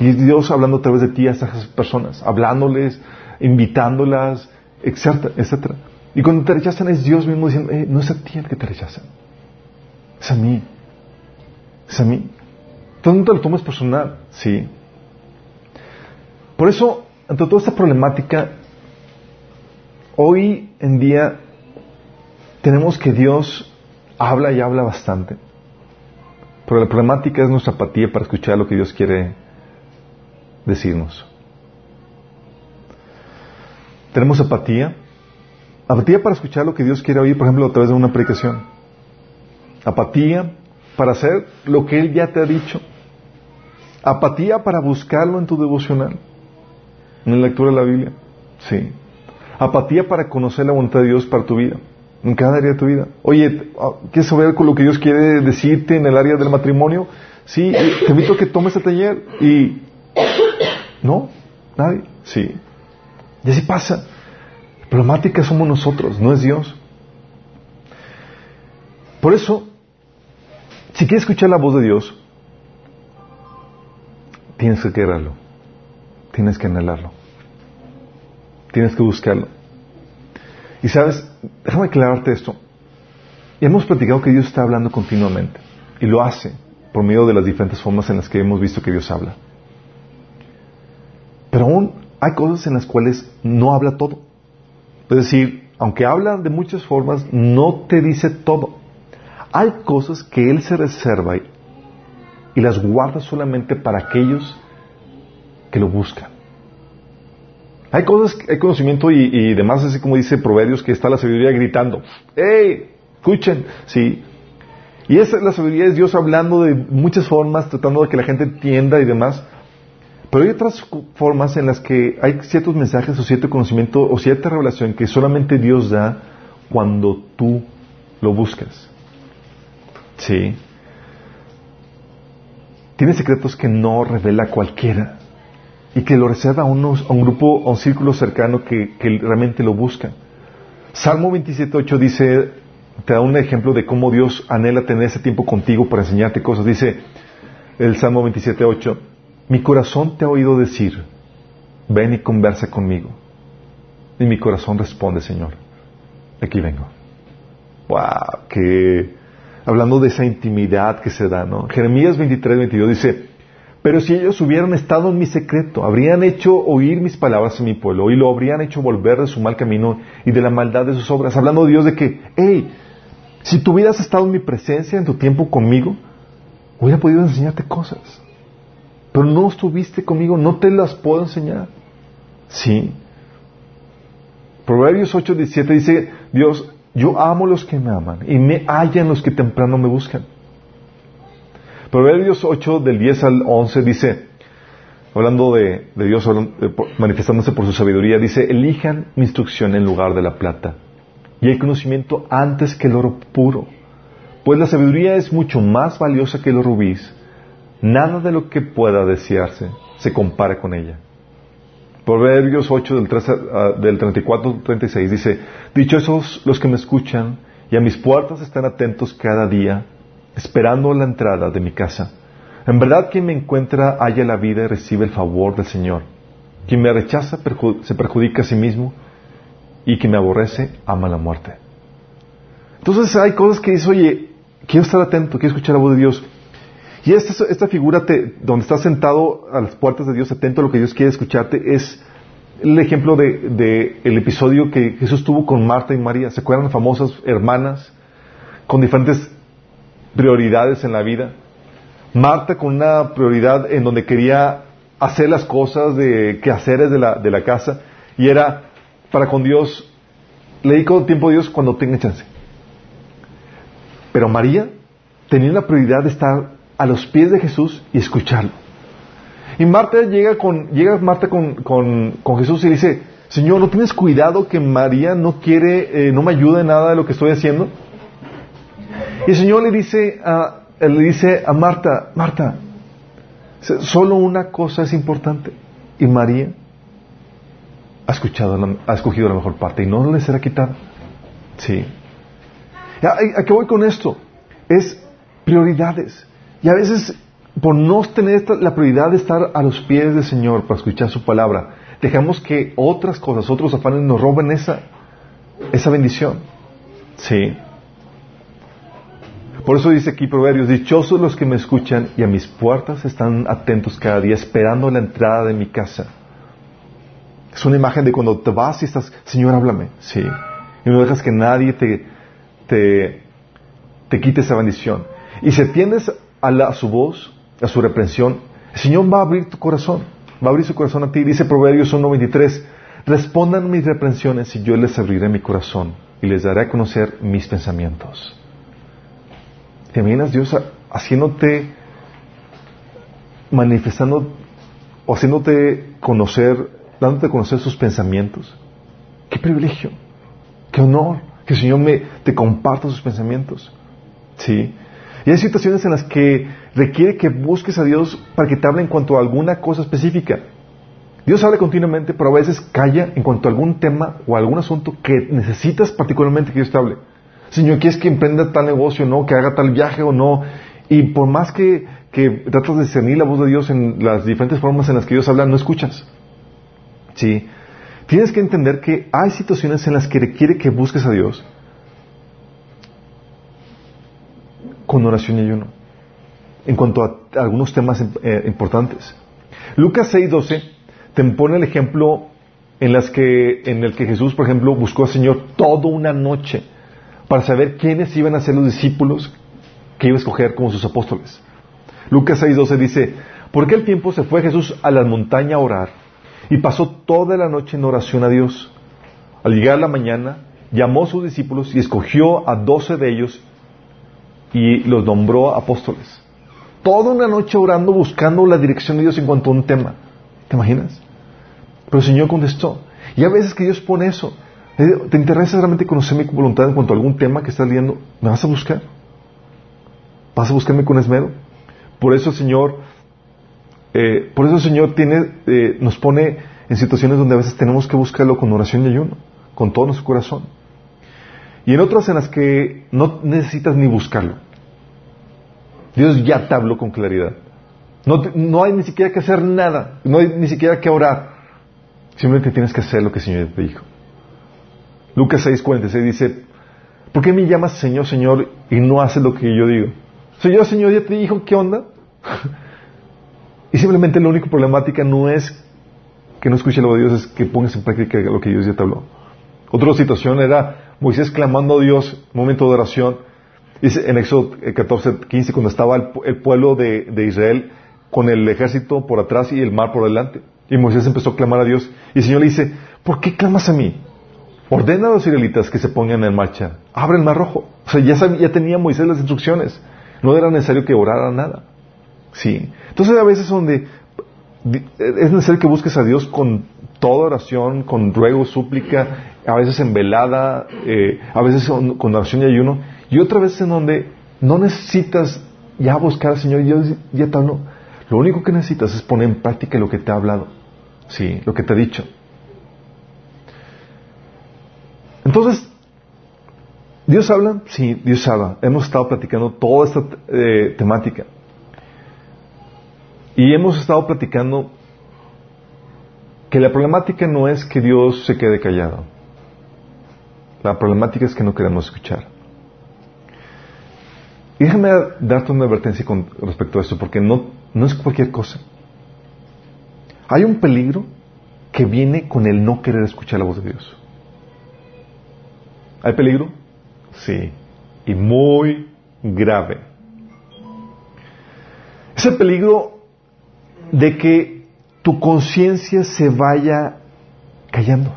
Y Dios hablando a través de ti a esas personas, hablándoles, invitándolas, etcétera, etcétera. Y cuando te rechazan es Dios mismo diciendo, eh, no es a ti el que te rechazan, es a mí, es a mí. Entonces no te lo tomes personal, sí. Por eso, ante toda esta problemática, hoy en día tenemos que Dios habla y habla bastante. Pero la problemática es nuestra apatía para escuchar lo que Dios quiere decirnos. Tenemos apatía. Apatía para escuchar lo que Dios quiere oír, por ejemplo, a través de una predicación. Apatía para hacer lo que Él ya te ha dicho. Apatía para buscarlo en tu devocional, en la lectura de la Biblia. Sí. Apatía para conocer la voluntad de Dios para tu vida, en cada área de tu vida. Oye, ¿quieres saber con lo que Dios quiere decirte en el área del matrimonio? Sí, te invito a que tomes el taller y ¿No? ¿Nadie? Sí. Y así pasa. La problemática somos nosotros, no es Dios. Por eso, si quieres escuchar la voz de Dios, tienes que quererlo. Tienes que anhelarlo. Tienes que buscarlo. Y sabes, déjame aclararte esto. Y hemos platicado que Dios está hablando continuamente. Y lo hace por medio de las diferentes formas en las que hemos visto que Dios habla. Pero aún hay cosas en las cuales no habla todo. Es decir, aunque habla de muchas formas, no te dice todo. Hay cosas que Él se reserva y, las guarda solamente para aquellos que lo buscan. Hay cosas, hay conocimiento y, y, demás, así como dice Proverbios, que está la sabiduría gritando, ¡Ey! Escuchen, sí. Y esa la sabiduría es Dios hablando de muchas formas, tratando de que la gente entienda y demás. Pero hay otras formas en las que hay ciertos mensajes o cierto conocimiento o cierta revelación que solamente Dios da cuando tú lo buscas. ¿Sí? Tiene secretos que no revela cualquiera y que lo reserva a, unos, a un grupo, a un círculo cercano que, que realmente lo busca. Salmo 27.8 dice, te da un ejemplo de cómo Dios anhela tener ese tiempo contigo para enseñarte cosas. Dice el Salmo 27.8, mi corazón te ha oído decir, ven y conversa conmigo. Y mi corazón responde, Señor, aquí vengo. ¡Wow! Que hablando de esa intimidad que se da, ¿no? Jeremías 23, 22 dice, pero si ellos hubieran estado en mi secreto, habrían hecho oír mis palabras en mi pueblo y lo habrían hecho volver de su mal camino y de la maldad de sus obras. Hablando de Dios de que, hey, si tú hubieras estado en mi presencia, en tu tiempo conmigo, hubiera podido enseñarte cosas pero no estuviste conmigo, no te las puedo enseñar. Sí. Proverbios 8, 17 dice, Dios, yo amo los que me aman y me hallan los que temprano me buscan. Proverbios 8 del 10 al 11 dice, hablando de, Dios manifestándose por su sabiduría, dice, elijan mi instrucción en lugar de la plata y el conocimiento antes que el oro puro, pues la sabiduría es mucho más valiosa que los rubíes, nada de lo que pueda desearse se compara con ella. Proverbios 8 del, 13, del 34 al 36 dice, Dichosos los que me escuchan y a mis puertas están atentos cada día, esperando la entrada de mi casa. En verdad quien me encuentra halla la vida y recibe el favor del Señor. Quien me rechaza se perjudica a sí mismo y quien me aborrece ama la muerte. Entonces hay cosas que dices, oye, quiero estar atento, quiero escuchar la voz de Dios. Y esta, esta figura donde estás sentado a las puertas de Dios, atento a lo que Dios quiere escucharte, es el ejemplo de, de el episodio que Jesús tuvo con Marta y María. ¿Se acuerdan? Famosas hermanas con diferentes prioridades en la vida. Marta con una prioridad en donde quería hacer las cosas de quehaceres de la, de la casa y era para con Dios, le dedico tiempo a Dios cuando tenga chance. Pero María tenía la prioridad de estar a los pies de Jesús y escucharlo. Y Marta llega con, llega Marta con, con, con Jesús y dice, Señor, ¿no tienes cuidado que María no quiere, eh, no me ayuda en nada de lo que estoy haciendo? Y el Señor le dice a, le dice a Marta, Marta, solo una cosa es importante. Y María ha, escuchado, ha escogido la mejor parte y no le será quitada. Sí. ¿A qué voy con esto? Es prioridades. Y a veces, por no tener la prioridad de estar a los pies del Señor para escuchar su palabra, dejamos que otras cosas, otros afanes nos roben esa, esa bendición. Sí. Por eso dice aquí Proverbios, dichosos los que me escuchan y a mis puertas están atentos cada día esperando la entrada de mi casa. Es una imagen de cuando te vas y estás, Señor, háblame. Sí. Y no dejas que nadie te, te, te quite esa bendición. Y si atiendes a, su voz, a su reprensión, el Señor va a abrir tu corazón, va a abrir su corazón a ti. Dice Proverbios 1.23, respondan mis reprensiones y yo les abriré mi corazón y les daré a conocer mis pensamientos. ¿Te imaginas Dios haciéndote, manifestando o haciéndote conocer, dándote a conocer sus pensamientos? ¡Qué privilegio! ¡Qué honor! Que el Señor me, te comparta sus pensamientos. ¿Sí? Y hay situaciones en las que requiere que busques a Dios para que te hable en cuanto a alguna cosa específica. Dios habla continuamente, pero a veces calla en cuanto a algún tema o algún asunto que necesitas particularmente que Dios te hable. Señor, ¿quieres que emprenda tal negocio o no? ¿Que haga tal viaje o no? Y por más que, tratas de discernir la voz de Dios en las diferentes formas en las que Dios habla, no escuchas. ¿Sí? Tienes que entender que hay situaciones en las que requiere que busques a Dios con oración y ayuno. En cuanto a algunos temas eh, importantes. Lucas 6:12 te pone el ejemplo en, el que Jesús, por ejemplo, buscó al Señor toda una noche para saber quiénes iban a ser los discípulos que iba a escoger como sus apóstoles. Lucas 6:12 dice, por aquel tiempo se fue Jesús a la montaña a orar y pasó toda la noche en oración a Dios. Al llegar la mañana, llamó a sus discípulos y escogió a doce de ellos y los nombró apóstoles. Toda una noche orando, buscando la dirección de Dios en cuanto a un tema. ¿Te imaginas? Pero el Señor contestó. Y a veces que Dios pone eso. ¿Te interesa realmente conocer mi voluntad en cuanto a algún tema que estás leyendo? ¿Me vas a buscar? ¿Vas a buscarme con esmero? Por eso el Señor, eh, por eso el Señor tiene, eh, nos pone en situaciones donde a veces tenemos que buscarlo con oración y ayuno, con todo nuestro corazón. Y en otras en las que no necesitas ni buscarlo. Dios ya te habló con claridad. No, hay ni siquiera que hacer nada, no hay ni siquiera que orar. Simplemente tienes que hacer lo que el Señor te dijo. Lucas 6:46 dice, ¿por qué me llamas Señor, Señor y no haces lo que yo digo? Señor, Señor, ya te dijo, ¿qué onda? [laughs] y simplemente la única problemática no es que no escuche lo de Dios, es que pongas en práctica lo que Dios ya te habló. Otra situación era Moisés clamando a Dios, momento de oración, dice en Éxodo 14, 15, cuando estaba el, pueblo de, Israel con el ejército por atrás y el mar por delante. Y Moisés empezó a clamar a Dios. Y el Señor le dice, ¿por qué clamas a mí? ordena a los israelitas que se pongan en marcha. Abre el mar rojo. O sea, ya, ya tenía Moisés las instrucciones. No era necesario que orara nada. Sí. Entonces a veces donde es necesario que busques a Dios con toda oración, con ruego, súplica, a veces en velada, eh, a veces con oración y ayuno, y otra vez en donde no necesitas ya buscar al Señor, Dios ya te habló. Lo único que necesitas es poner en práctica lo que te ha hablado, sí, lo que te ha dicho. Entonces, ¿Dios habla? Sí, Dios habla. Hemos estado platicando toda esta eh, temática. Y hemos estado platicando que la problemática no es que Dios se quede callado. La problemática es que no queremos escuchar. Y déjame darte una advertencia con respecto a esto, porque no, no es cualquier cosa. Hay un peligro que viene con el no querer escuchar la voz de Dios. ¿Hay peligro? Sí. Y muy grave. Es el peligro de que tu conciencia se vaya callando.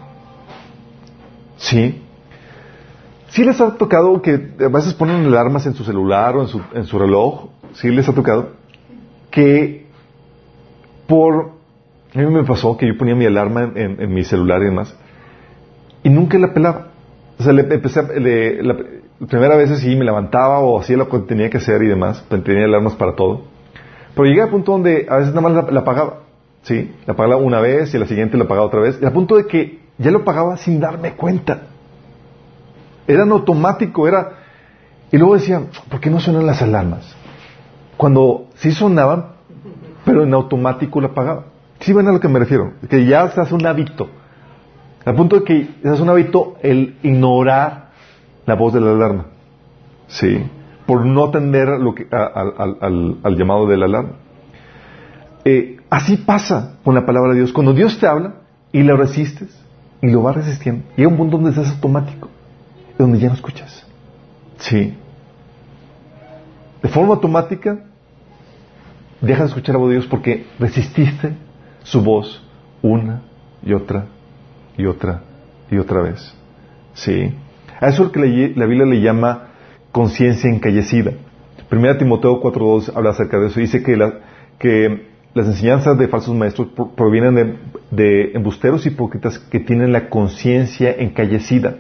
¿Sí? ¿Sí les ha tocado que a veces ponen alarmas en su celular o en su, en su reloj? ¿Sí les ha tocado? Que por... A mí me pasó que yo ponía mi alarma en, mi celular y demás y nunca la pelaba. O sea, le empecé, la, primera vez sí me levantaba o hacía lo que tenía que hacer y demás, tenía alarmas para todo. Pero llegué al punto donde a veces nada más la, apagaba. Sí, la apagaba una vez y la siguiente la apagaba otra vez. Y al punto de que ya lo apagaba sin darme cuenta. Era en automático, era... Y luego decía, ¿por qué no suenan las alarmas? Cuando sí sonaban, pero en automático la apagaba. ¿Sí ven a lo que me refiero? Que ya se hace un hábito. Al punto de que se hace un hábito el ignorar la voz de la alarma. Sí. Por no atender lo que, al, llamado de la alarma. Eh, así pasa con la palabra de Dios. Cuando Dios te habla y lo resistes y lo vas resistiendo, llega un punto donde hace automático donde ya no escuchas. Sí. De forma automática, dejas de escuchar la voz de Dios porque resististe su voz una y otra y otra y otra vez. Sí. A eso es lo que la Biblia le llama conciencia encallecida. Primera Timoteo 4.2 habla acerca de eso. Dice que, que las enseñanzas de falsos maestros provienen de, de embusteros hipócritas que tienen la conciencia encallecida.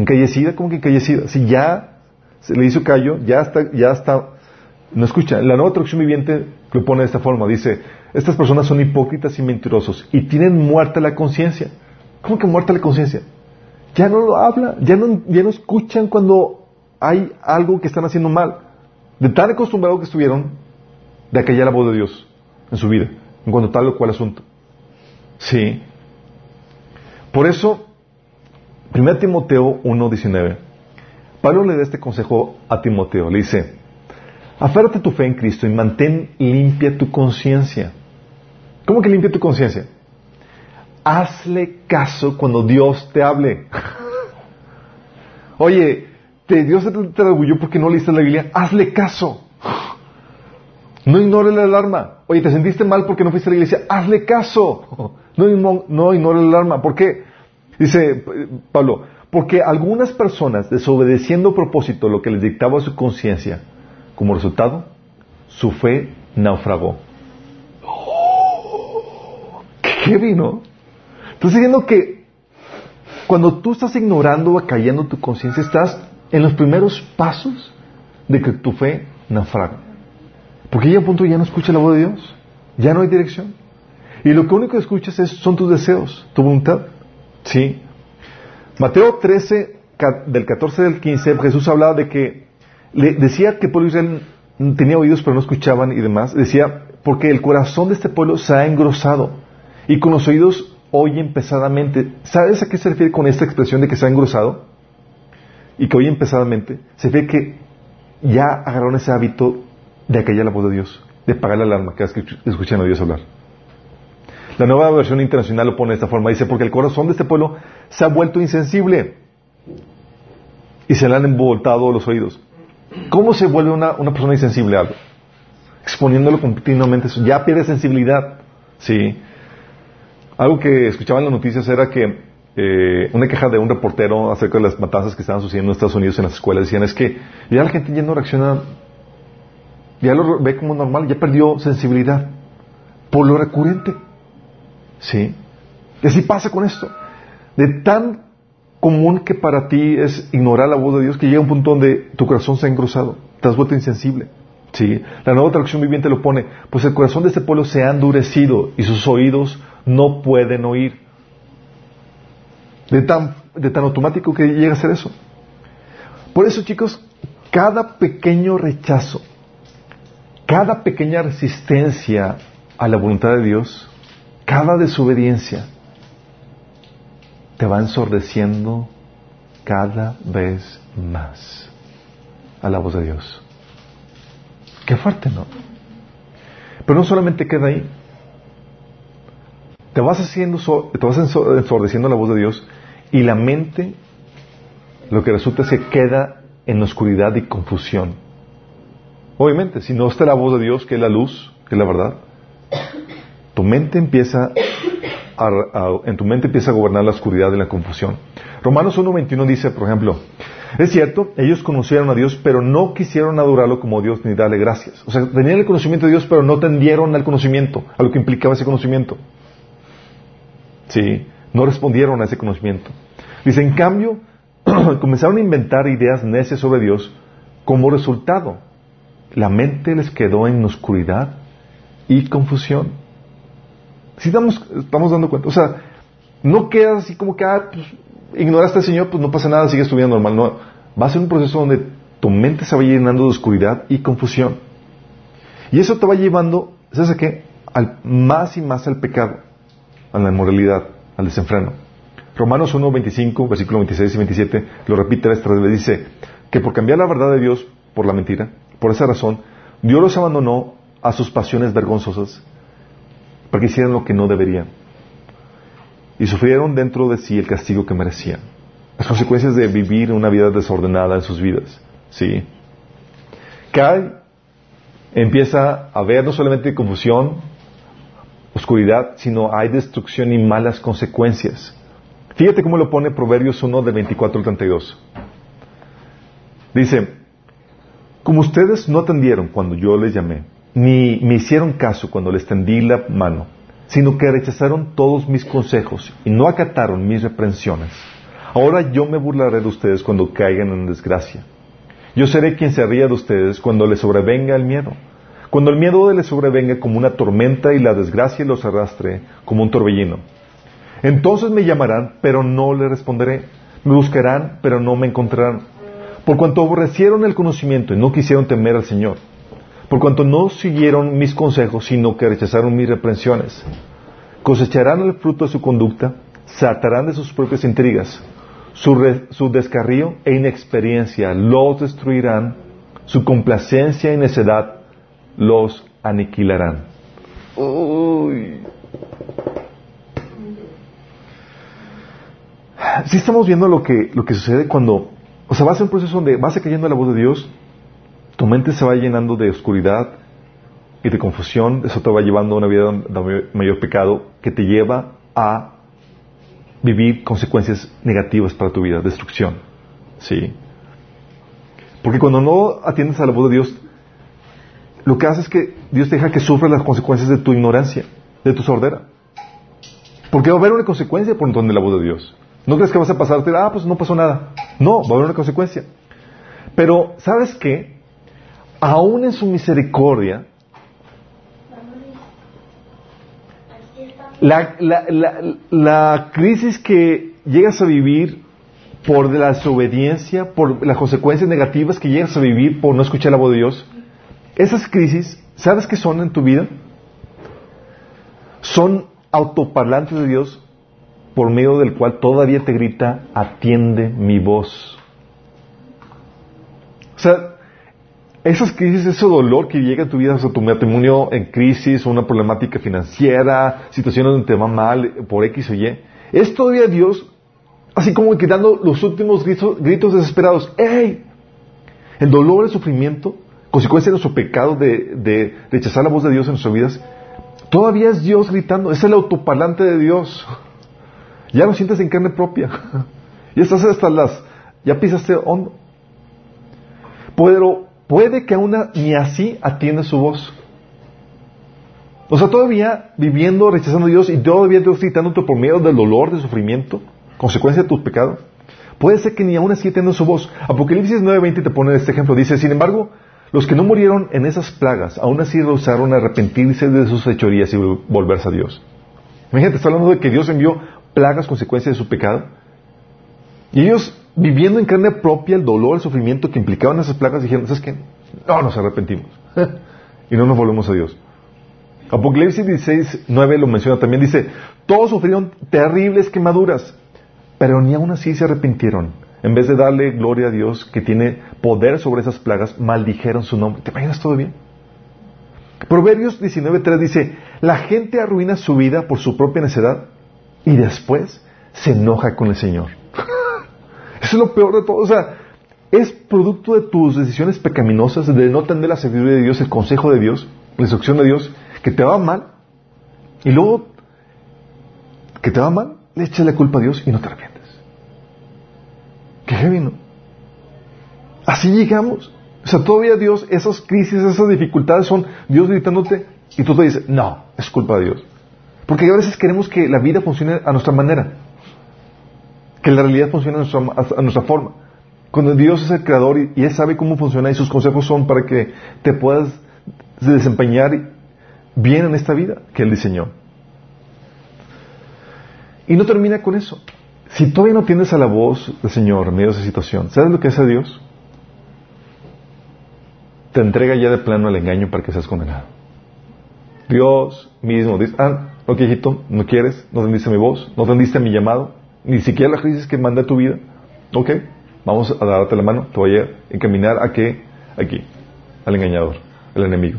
Encallecida, ¿cómo que encallecida? Si ya se le hizo callo, ya está, ya está, no escucha. La nueva traducción viviente lo pone de esta forma, dice, estas personas son hipócritas y mentirosos y tienen muerta la conciencia. ¿Cómo que muerta la conciencia? Ya no lo habla, ya no, ya no escuchan cuando hay algo que están haciendo mal. De tan acostumbrado que estuvieron de acallar la voz de Dios en su vida, en cuanto tal o cual asunto. Sí. Por eso, 1 Timoteo 1.19. Pablo le da este consejo a Timoteo. Le dice, aférrate tu fe en Cristo y mantén limpia tu conciencia. ¿Cómo que limpia tu conciencia? Hazle caso cuando Dios te hable. [laughs] Oye, te, Dios te, orgullo porque no leíste la Biblia. Hazle caso. [laughs] No ignore la alarma. Oye, te sentiste mal porque no fuiste a la iglesia. Hazle caso. [laughs] No, no ignore la alarma. ¿Por qué? Dice Pablo, porque algunas personas, desobedeciendo a propósito lo que les dictaba su conciencia, como resultado, su fe naufragó. ¿Qué vino? Estoy diciendo que cuando tú estás ignorando o cayendo tu conciencia, estás en los primeros pasos de que tu fe naufraga. Porque ya a punto ya no escucha la voz de Dios, ya no hay dirección. Y lo único que escuchas es, son tus deseos, tu voluntad. Sí. Mateo 13, del 14 al 15, Jesús hablaba de que, le decía que pueblo Israel tenía oídos pero no escuchaban y demás. Decía, porque el corazón de este pueblo se ha engrosado y con los oídos oyen pesadamente. ¿Sabes a qué se refiere con esta expresión de que se ha engrosado? Y que oyen pesadamente. Se refiere que ya agarraron ese hábito de acallar la voz de Dios, de pagar la alarma que escuchan a Dios hablar. La nueva versión internacional lo pone de esta forma. Dice, porque el corazón de este pueblo se ha vuelto insensible y se le han envoltado los oídos. ¿Cómo se vuelve una, persona insensible a algo? Exponiéndolo continuamente. Ya pierde sensibilidad. Sí. Algo que escuchaba en las noticias era que eh, una queja de un reportero acerca de las matanzas que estaban sucediendo en Estados Unidos en las escuelas. Decían es que ya la gente ya no reacciona, ya lo ve como normal, ya perdió sensibilidad por lo recurrente. ¿Sí? Y así pasa con esto. De tan común que para ti es ignorar la voz de Dios que llega un punto donde tu corazón se ha engrosado, te has vuelto insensible. ¿Sí? La nueva traducción viviente lo pone, pues el corazón de este pueblo se ha endurecido y sus oídos no pueden oír. De tan, de tan automático que llega a ser eso. Por eso, chicos, cada pequeño rechazo, cada pequeña resistencia a la voluntad de Dios, cada desobediencia, te va ensordeciendo cada vez más a la voz de Dios. Qué fuerte, ¿no? Pero no solamente queda ahí. Te vas haciendo, te vas ensordeciendo la voz de Dios y la mente lo que resulta es que queda en oscuridad y confusión. Obviamente, si no está la voz de Dios, que es la luz, que es la verdad, tu mente empieza en tu mente empieza a gobernar la oscuridad y la confusión. Romanos 1.21 dice, por ejemplo, es cierto, ellos conocieron a Dios, pero no quisieron adorarlo como Dios ni darle gracias. O sea, tenían el conocimiento de Dios, pero no tendieron al conocimiento, a lo que implicaba ese conocimiento. Sí, no respondieron a ese conocimiento. Dice, en cambio, [clears throat] comenzaron a inventar ideas necias sobre Dios como resultado. La mente les quedó en oscuridad y confusión. Si estamos, estamos dando cuenta. O sea, no quedas así como que, ah, pues, ignoraste al Señor, pues no pasa nada, sigues tu vida normal. No, va a ser un proceso donde tu mente se va llenando de oscuridad y confusión. Y eso te va llevando, ¿sabes a qué? Al, más y más al pecado, a la inmoralidad, al desenfreno. Romanos 1, 25, versículo 26 y 27, lo repite esta vez, dice que por cambiar la verdad de Dios por la mentira, por esa razón, Dios los abandonó a sus pasiones vergonzosas porque hicieron lo que no deberían. Y sufrieron dentro de sí el castigo que merecían. Las consecuencias de vivir una vida desordenada en sus vidas. ¿Sí? Cae, empieza a haber no solamente confusión, oscuridad, sino hay destrucción y malas consecuencias. Fíjate cómo lo pone Proverbios 1 de 24 al 32. Dice, como ustedes no atendieron cuando yo les llamé, ni me hicieron caso cuando les tendí la mano, sino que rechazaron todos mis consejos y no acataron mis reprensiones. Ahora yo me burlaré de ustedes cuando caigan en desgracia. Yo seré quien se ría de ustedes cuando les sobrevenga el miedo. Cuando el miedo les sobrevenga como una tormenta y la desgracia los arrastre como un torbellino. Entonces me llamarán, pero no les responderé. Me buscarán, pero no me encontrarán. Por cuanto aborrecieron el conocimiento y no quisieron temer al Señor por cuanto no siguieron mis consejos, sino que rechazaron mis reprensiones. Cosecharán el fruto de su conducta, saltarán de sus propias intrigas. Su, descarrío e inexperiencia los destruirán, su complacencia y necedad los aniquilarán. Si estamos viendo lo que, lo que sucede cuando, o sea, va a ser un proceso donde vas cayendo a la voz de Dios, tu mente se va llenando de oscuridad y de confusión, eso te va llevando a una vida de mayor pecado que te lleva a vivir consecuencias negativas para tu vida, destrucción. ¿Sí? Porque cuando no atiendes a la voz de Dios, lo que hace es que Dios deja que sufra las consecuencias de tu ignorancia, de tu sordera. Porque va a haber una consecuencia por donde la voz de Dios. No crees que vas a pasarte, ah, pues no pasó nada. No, va a haber una consecuencia. Pero, ¿sabes qué? Aún en su misericordia, la, crisis que llegas a vivir por la desobediencia, por las consecuencias negativas que llegas a vivir por no escuchar la voz de Dios, esas crisis, ¿sabes qué son en tu vida? Son autoparlantes de Dios por medio del cual todavía te grita, atiende mi voz. O sea, esas crisis, ese dolor que llega a tu vida, o tu matrimonio en crisis, una problemática financiera, situaciones donde te va mal por X o Y, es todavía Dios, así como que dando los últimos gritos, desesperados. ¡Ey! El dolor, el sufrimiento, consecuencia de nuestro pecado de, de rechazar la voz de Dios en nuestras vidas, todavía es Dios gritando, es el autoparlante de Dios. [laughs] Ya lo sientes en carne propia. [laughs] y estás hasta las... Ya pisaste hondo. Pero puede que aún ni así atienda su voz. O sea, todavía viviendo, rechazando a Dios y todavía Dios gritándote por miedo del dolor, del sufrimiento, consecuencia de tus pecados. Puede ser que ni aún así atienda su voz. Apocalipsis 9:20 te pone este ejemplo. Dice, sin embargo, los que no murieron en esas plagas, aún así rehusaron arrepentirse de sus hechorías y volverse a Dios. Imagínate, está hablando de que Dios envió plagas consecuencia de su pecado. Y ellos, viviendo en carne propia el dolor, el sufrimiento que implicaban esas plagas, dijeron, ¿sabes qué? No nos arrepentimos. [laughs] y no nos volvemos a Dios. Apocalipsis 16, 9 lo menciona también. Dice, todos sufrieron terribles quemaduras, pero ni aún así se arrepintieron. En vez de darle gloria a Dios que tiene poder sobre esas plagas, maldijeron su nombre. ¿Te imaginas todo bien? Proverbios 19.3 dice, la gente arruina su vida por su propia necedad y después se enoja con el Señor. Eso es lo peor de todo. O sea, es producto de tus decisiones pecaminosas, de no atender la sabiduría de Dios, el consejo de Dios, la instrucción de Dios, que te va mal y luego que te va mal, le echas la culpa a Dios y no te arrepientes. Qué heavy, ¿no? Así llegamos. O sea, todavía Dios, esas crisis, esas dificultades son Dios gritándote y tú te dices, no, es culpa de Dios. Porque a veces queremos que la vida funcione a nuestra manera, que la realidad funcione a nuestra, a forma. Cuando Dios es el creador y, Él sabe cómo funciona y sus consejos son para que te puedas desempeñar bien en esta vida que Él diseñó. Y no termina con eso. Si todavía no tienes a la voz del Señor en medio de esa situación, ¿sabes lo que hace Dios? Te entrega ya de plano el engaño para que seas condenado. Dios mismo dice, ah, ok hijito, no quieres, no atendiste mi voz, no atendiste mi llamado, ni siquiera la crisis que mandé a tu vida. Ok, vamos a darte la mano, te voy a encaminar a qué, aquí, al engañador, al enemigo.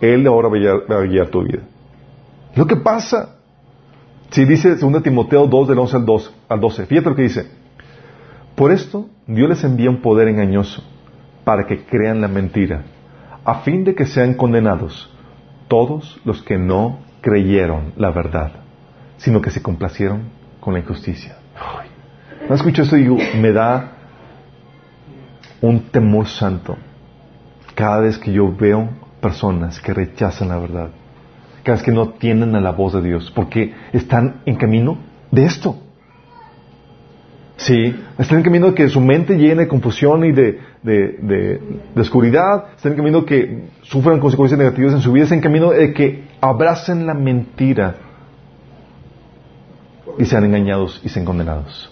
Él ahora va a guiar, tu vida. Lo que pasa, si dice 2 Timoteo 2 del 11 al, 2, al 12, fíjate lo que dice. Por esto Dios les envía un poder engañoso para que crean la mentira, a fin de que sean condenados todos los que no creyeron la verdad, sino que se complacieron con la injusticia. no escucho esto y me da un temor santo cada vez que yo veo personas que rechazan la verdad, cada vez que no tienden a la voz de Dios, porque están en camino de esto. Sí, están en camino de que su mente llene de confusión y de, de, oscuridad, están en camino de que sufran consecuencias negativas en su vida, están en camino de que abracen la mentira y sean engañados y sean condenados.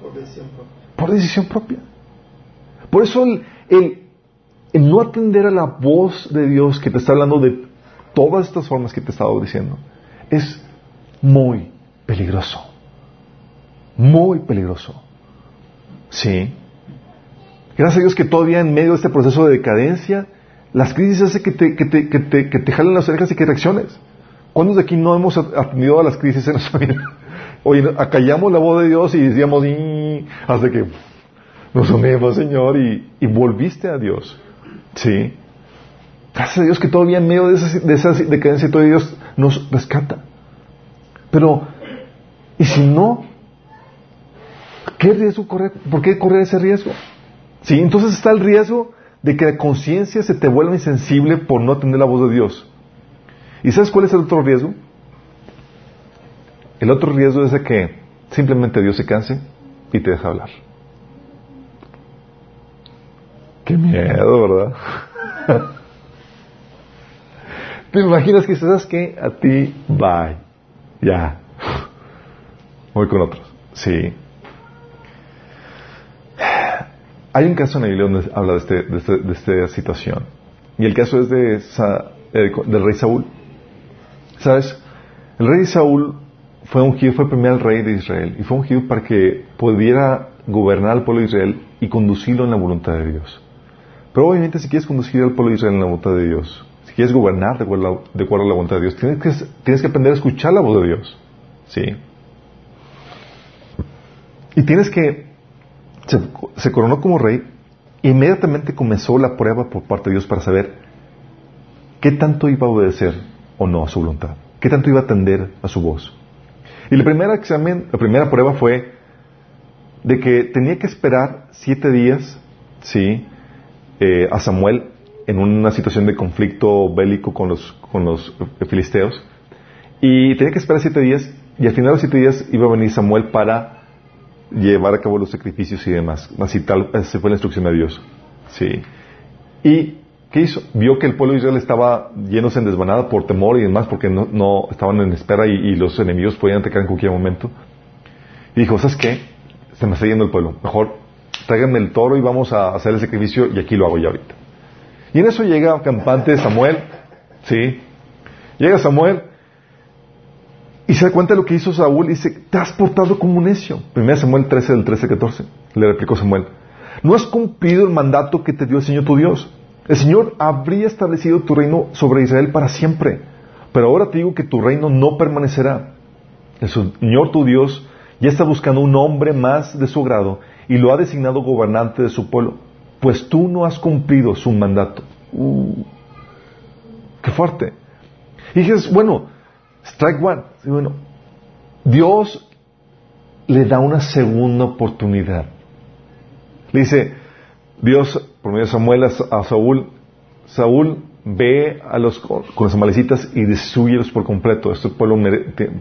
Por decisión propia. Por decisión propia. Por eso el el no atender a la voz de Dios que te está hablando de todas estas formas que te he estado diciendo, es muy peligroso. Muy peligroso. Sí. Gracias a Dios que todavía en medio de este proceso de decadencia, las crisis hacen que te, que te, que te, que te jalen las orejas y que reacciones. ¿Cuántos de aquí no hemos atendido a las crisis en nuestra vida? [laughs] Oye, acallamos la voz de Dios y decíamos, hasta que nos unimos, Señor, y, y volviste a Dios. Sí. Gracias a Dios que todavía en medio de esa, de esa decadencia todavía Dios nos rescata. Pero, ¿y si no? ¿Qué riesgo correr? ¿Por qué correr ese riesgo? Sí, entonces está el riesgo de que la conciencia se te vuelva insensible por no atender la voz de Dios. ¿Y sabes cuál es el otro riesgo? El otro riesgo es de que simplemente Dios se canse y te deja hablar. Qué miedo, ¿verdad? [laughs] ¿Te imaginas que sabes que a ti, bye, ya, voy con otros? Sí. Hay un caso en la Biblia donde habla de, este, de, este, de esta situación. Y el caso es de del rey Saúl. ¿Sabes? El rey Saúl fue ungido, fue el primer rey de Israel. Y fue ungido para que pudiera gobernar al pueblo de Israel y conducirlo en la voluntad de Dios. Pero obviamente si quieres conducir al pueblo de Israel en la voluntad de Dios, si quieres gobernar de acuerdo, a la voluntad de Dios, tienes que, tienes que aprender a escuchar la voz de Dios. ¿Sí? Y tienes que... Se, coronó como rey e inmediatamente comenzó la prueba por parte de Dios para saber qué tanto iba a obedecer o no a su voluntad, qué tanto iba a atender a su voz. Y el primer examen, la primera prueba fue de que tenía que esperar siete días, sí, eh, a Samuel en una situación de conflicto bélico con los, con los filisteos. Y tenía que esperar siete días y al final de los siete días iba a venir Samuel para llevar a cabo los sacrificios y demás. Así tal, esa fue la instrucción de Dios. Sí. ¿Y qué hizo? Vio que el pueblo de Israel estaba llenos en desvanada por temor y demás, porque no, no estaban en espera y, los enemigos podían atacar en cualquier momento. Y dijo, ¿sabes qué? Se me está yendo el pueblo. Mejor tráiganme el toro y vamos a hacer el sacrificio y aquí lo hago ya ahorita. Y en eso llega campante Samuel, ¿sí? Llega Samuel y se da cuenta de lo que hizo Saúl y dice, te has portado como un necio. Primero Samuel 13 del 13 14. Le replicó Samuel, no has cumplido el mandato que te dio el Señor tu Dios. El Señor habría establecido tu reino sobre Israel para siempre. Pero ahora te digo que tu reino no permanecerá. El Señor tu Dios ya está buscando un hombre más de su grado y lo ha designado gobernante de su pueblo. Pues tú no has cumplido su mandato. Uh, qué fuerte. Y dices, bueno, Strike one. bueno, Dios le da una segunda oportunidad. Le dice, Dios, por medio de Samuel, a, Saúl, Saúl ve a los con los amalecitas y destruyelos por completo. Este pueblo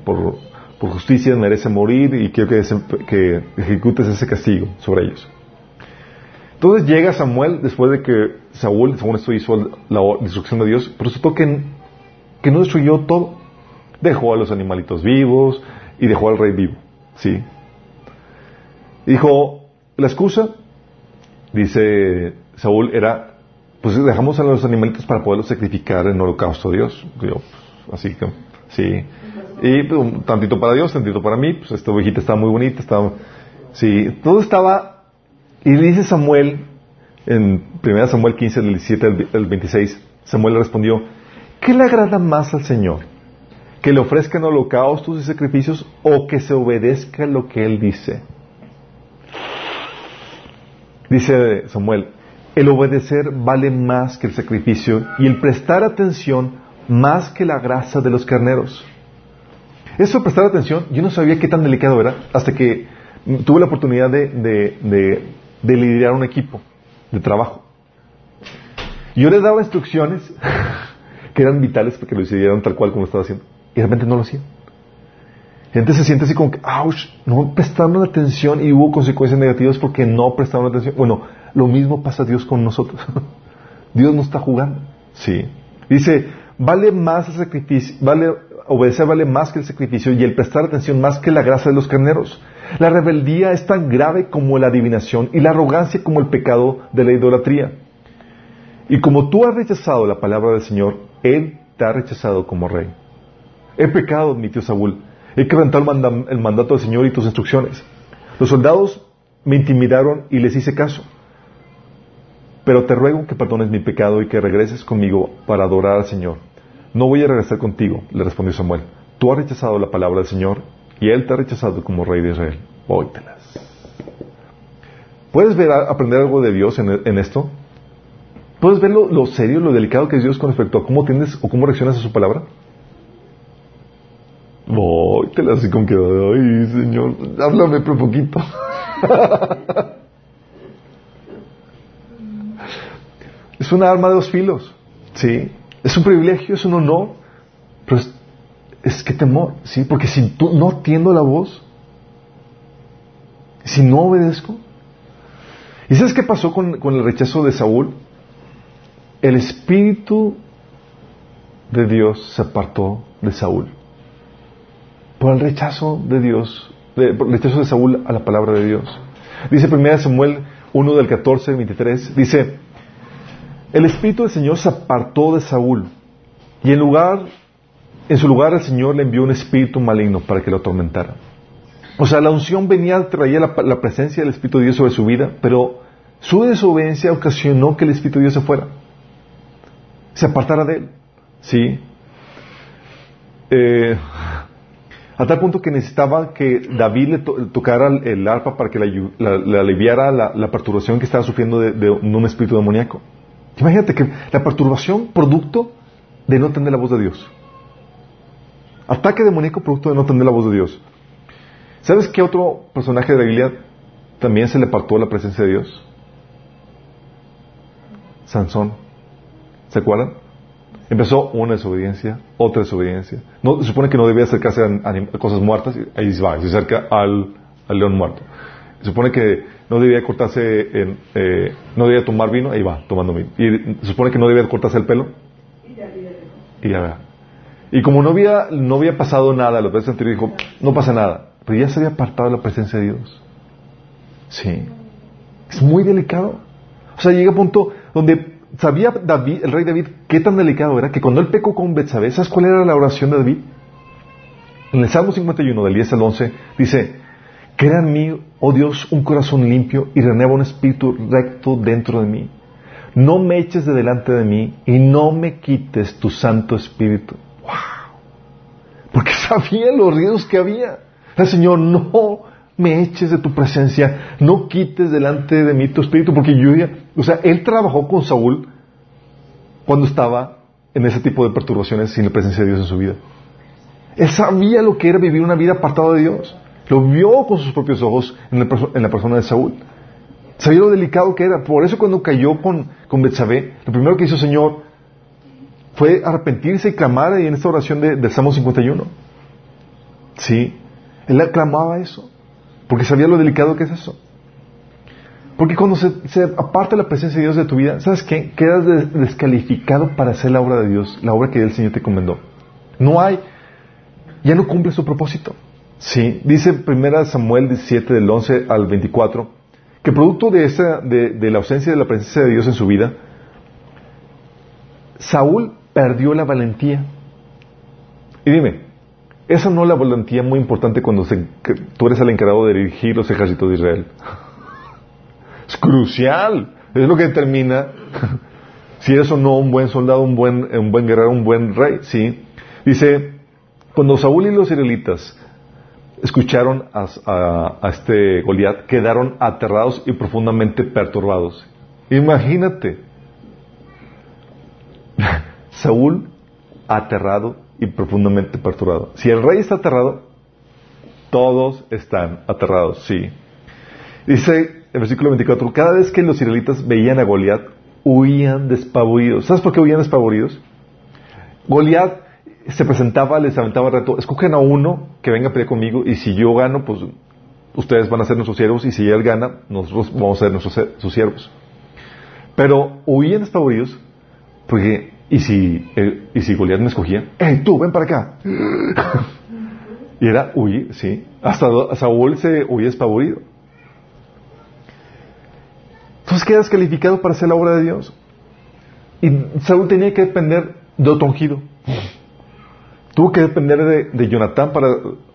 por, por, justicia merece morir y quiero que, que, ejecutes ese castigo sobre ellos. Entonces llega Samuel después de que Saúl, según esto, hizo la destrucción de Dios, pero que, que no destruyó todo dejó a los animalitos vivos y dejó al rey vivo. ¿Sí? Dijo, la excusa, dice Saúl, era, pues dejamos a los animalitos para poderlos sacrificar en holocausto a Dios. Pues, así que, sí. Y pues, tantito para Dios, tantito para mí, pues esta ovejita estaba muy bonita, estaba, sí, todo estaba, y dice Samuel, en 1 Samuel 15, del 17 al 26, Samuel le respondió, ¿qué le agrada más al Señor? que le ofrezcan holocaustos y sacrificios o que se obedezca lo que él dice. Dice Samuel, el obedecer vale más que el sacrificio y el prestar atención más que la grasa de los carneros. Eso prestar atención, yo no sabía qué tan delicado era hasta que tuve la oportunidad de, de, de liderar un equipo de trabajo. Yo les daba instrucciones [laughs] que eran vitales para que lo hicieran tal cual como estaba haciendo y de repente no lo hacían. Gente se siente así como que, ouch, no prestaron atención y hubo consecuencias negativas porque no prestaron atención. Bueno, lo mismo pasa Dios con nosotros. [laughs] Dios no está jugando. Sí. Dice, vale más el sacrificio, vale, obedecer vale más que el sacrificio y el prestar atención más que la grasa de los carneros. La rebeldía es tan grave como la adivinación y la arrogancia como el pecado de la idolatría. Y como tú has rechazado la palabra del Señor, Él te ha rechazado como rey. He pecado, admitió Saúl. He quebrantado el, mandato del Señor y tus instrucciones. Los soldados me intimidaron y les hice caso. Pero te ruego que perdones mi pecado y que regreses conmigo para adorar al Señor. No voy a regresar contigo, le respondió Samuel. Tú has rechazado la palabra del Señor y Él te ha rechazado como rey de Israel. Óytelas. ¿Puedes ver, aprender algo de Dios en, esto? ¿Puedes ver lo, serio, lo delicado que es Dios con respecto a cómo tienes o cómo reaccionas a su palabra? Así con que, ay, Señor, háblame por poquito. es una arma de dos filos, ¿sí? Es un privilegio, es un honor, pero es, que temor, ¿sí? Porque si tú no atiendo la voz, si no obedezco, ¿y sabes qué pasó con, con el rechazo de Saúl? El espíritu de Dios se apartó de Saúl por el rechazo de Dios, por el rechazo de Saúl a la palabra de Dios. Dice 1 Samuel 1 del 14 al 23, dice, el Espíritu del Señor se apartó de Saúl y en lugar, en su lugar el Señor le envió un espíritu maligno para que lo atormentara. O sea, la unción venía, traía la, la presencia del Espíritu de Dios sobre su vida, pero su desobediencia ocasionó que el Espíritu de Dios se fuera, se apartara de él. ¿Sí? Eh, a tal punto que necesitaba que David le tocara el arpa para que le, aliviara la, perturbación que estaba sufriendo de, un espíritu demoníaco. Imagínate que la perturbación producto de no tener la voz de Dios. Ataque demoníaco producto de no tener la voz de Dios. ¿Sabes qué otro personaje de la Biblia también se le apartó la presencia de Dios? Sansón. ¿Se acuerdan? Empezó una desobediencia, otra desobediencia. No, se supone que no debía acercarse a, cosas muertas, ahí va, se acerca al, león muerto. Se supone que no debía cortarse, en, eh, no debía tomar vino, ahí va, tomando vino. Y se supone que no debía cortarse el pelo. Y ya va. Y como no había, no había pasado nada, los veces anteriores dijo, no pasa nada. Pero ya se había apartado de la presencia de Dios. Sí. Es muy delicado. O sea, llega a un punto donde sabía David, el rey David, qué tan delicado era que cuando él pecó con Betsabé, ¿sabes cuál era la oración de David? En el Salmo 51, del 10 al 11, dice, crea en mí, oh Dios, un corazón limpio y renueva un espíritu recto dentro de mí. No me eches de delante de mí y no me quites tu santo espíritu. ¡Wow! Porque [laughs] sabía los riesgos que había. El Señor, no me eches de tu presencia, no quites delante de mí tu espíritu, porque yo ya, o sea, él trabajó con Saúl cuando estaba en ese tipo de perturbaciones sin la presencia de Dios en su vida. Él sabía lo que era vivir una vida apartada de Dios. Lo vio con sus propios ojos en la, persona de Saúl. Sabía lo delicado que era. Por eso cuando cayó con, con Betsabé, lo primero que hizo el Señor fue arrepentirse y clamar en esta oración de, del Salmo 51. Sí, él aclamaba eso. Porque sabía lo delicado que es eso. Porque cuando se, aparta la presencia de Dios de tu vida, ¿sabes qué? Quedas descalificado para hacer la obra de Dios, la obra que el Señor te encomendó. No hay, ya no cumple su propósito. Sí, dice 1 Samuel 17 del 11 al 24, que producto de, esa, de la ausencia de la presencia de Dios en su vida, Saúl perdió la valentía. Y dime, esa no es la valentía muy importante cuando tú eres el encargado de dirigir los ejércitos de Israel. [laughs] Es crucial. Es lo que determina [laughs] si eres o no un buen soldado, un buen, un buen guerrero, un buen rey. ¿sí? Dice, cuando Saúl y los israelitas escucharon a, a este Goliat, quedaron aterrados y profundamente perturbados. Imagínate. [laughs] Saúl aterrado y profundamente perturbado. Si el rey está aterrado, todos están aterrados, sí. Dice el versículo 24, cada vez que los israelitas veían a Goliat, huían despavoridos. ¿Sabes por qué huían despavoridos? Goliat se presentaba, les aventaba el reto, escogen a uno que venga a pelear conmigo y si yo gano, pues ustedes van a ser nuestros siervos y si él gana, nosotros vamos a ser nuestros siervos. Pero huían despavoridos porque y si, eh, y si Goliat me escogía, ¡eh, tú, ven para acá! [laughs] y era huir, sí. Hasta Saúl se huía espavorido. Entonces quedas calificado para hacer la obra de Dios. Y Saúl tenía que depender de otro ungido. Tuvo que depender de, de, Jonatán para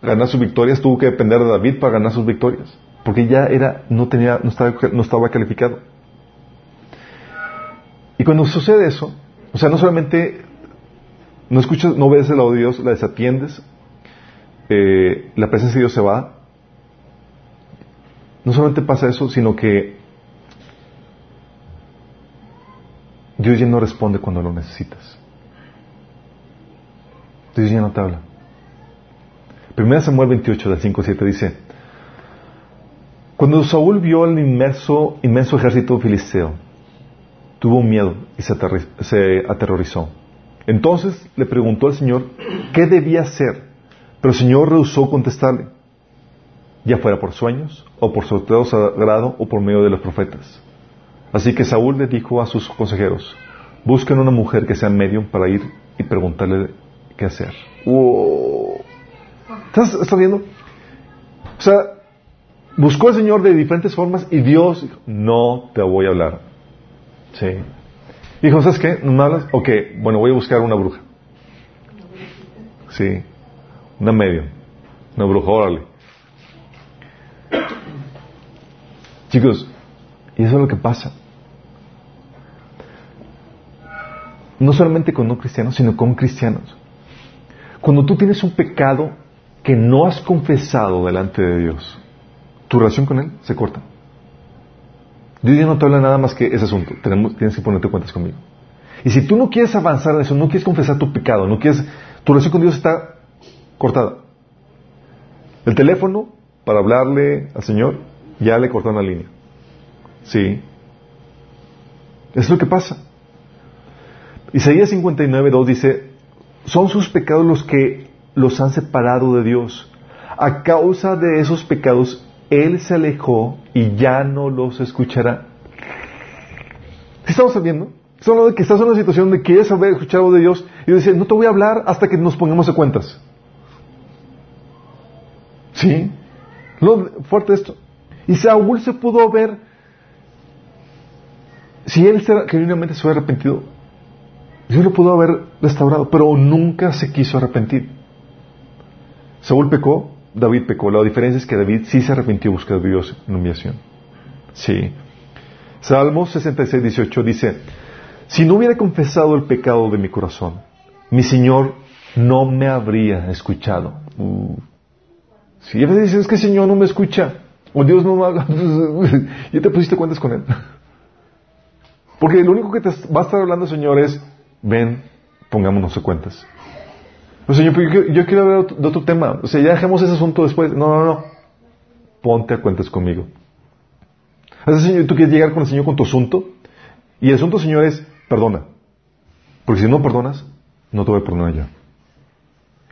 ganar sus victorias, tuvo que depender de David para ganar sus victorias. Porque ya era, no tenía, no estaba, no estaba calificado. Y cuando sucede eso, o sea, no solamente no escuchas, no ves el audio de Dios, la desatiendes, eh, la presencia de Dios se va. No solamente pasa eso, sino que Dios ya no responde cuando lo necesitas. Dios ya no te habla. Primera Samuel 28, del 5 7 dice, cuando Saúl vio el inmenso, inmenso ejército filisteo, tuvo miedo y se, aterrorizó. Entonces le preguntó al Señor qué debía hacer, pero el Señor rehusó contestarle, ya fuera por sueños, o por sorteo sagrado, o por medio de los profetas. Así que Saúl le dijo a sus consejeros, busquen una mujer que sea medium para ir y preguntarle qué hacer. ¿Estás, ¿Estás viendo? O sea, buscó al Señor de diferentes formas y Dios dijo, no te voy a hablar. Sí. Dijo, ¿sabes qué? ¿No me hablas? Ok, bueno, voy a buscar una bruja. Sí. Una media. Una bruja, órale. Chicos, y eso es lo que pasa. No solamente con no cristianos, sino con cristianos. Cuando tú tienes un pecado que no has confesado delante de Dios, tu relación con Él se corta. Dios ya no te habla nada más que ese asunto. tienes que ponerte cuentas conmigo. Y si tú no quieres avanzar en eso, no quieres confesar tu pecado, no quieres, tu relación con Dios está cortada. El teléfono para hablarle al Señor, ya le cortaron la línea. Sí. Es lo que pasa. Isaías 59, 2 dice, son sus pecados los que los han separado de Dios. A causa de esos pecados, Él se alejó y ya no los escuchará. ¿Sí estamos sabiendo? Estamos de que estás en una situación de que quieres saber escuchar algo de Dios y dice, no te voy a hablar hasta que nos pongamos de cuentas. ¿Sí? Lo fuerte esto. Y Saúl se pudo ver, si él genuinamente se hubiera arrepentido, Dios lo pudo haber restaurado, pero nunca se quiso arrepentir. Saúl pecó, David pecó. La diferencia es que David sí se arrepintió buscó de Dios en humillación. Sí. Salmos 66, 18 dice, si no hubiera confesado el pecado de mi corazón, mi Señor no me habría escuchado. Uh. Si a veces dices, es que el Señor no me escucha, o Dios no me habla, [laughs] ya te pusiste cuentas con Él. Porque lo único que te va a estar hablando Señor es, ven, pongámonos de cuentas. O sea, yo, yo, quiero hablar de otro tema. O sea, ya dejemos ese asunto después. No, no, no. Ponte a cuentas conmigo. O señor, tú quieres llegar con el Señor con tu asunto. Y el asunto, Señor, es perdona. Porque si no perdonas, no te voy a perdonar yo.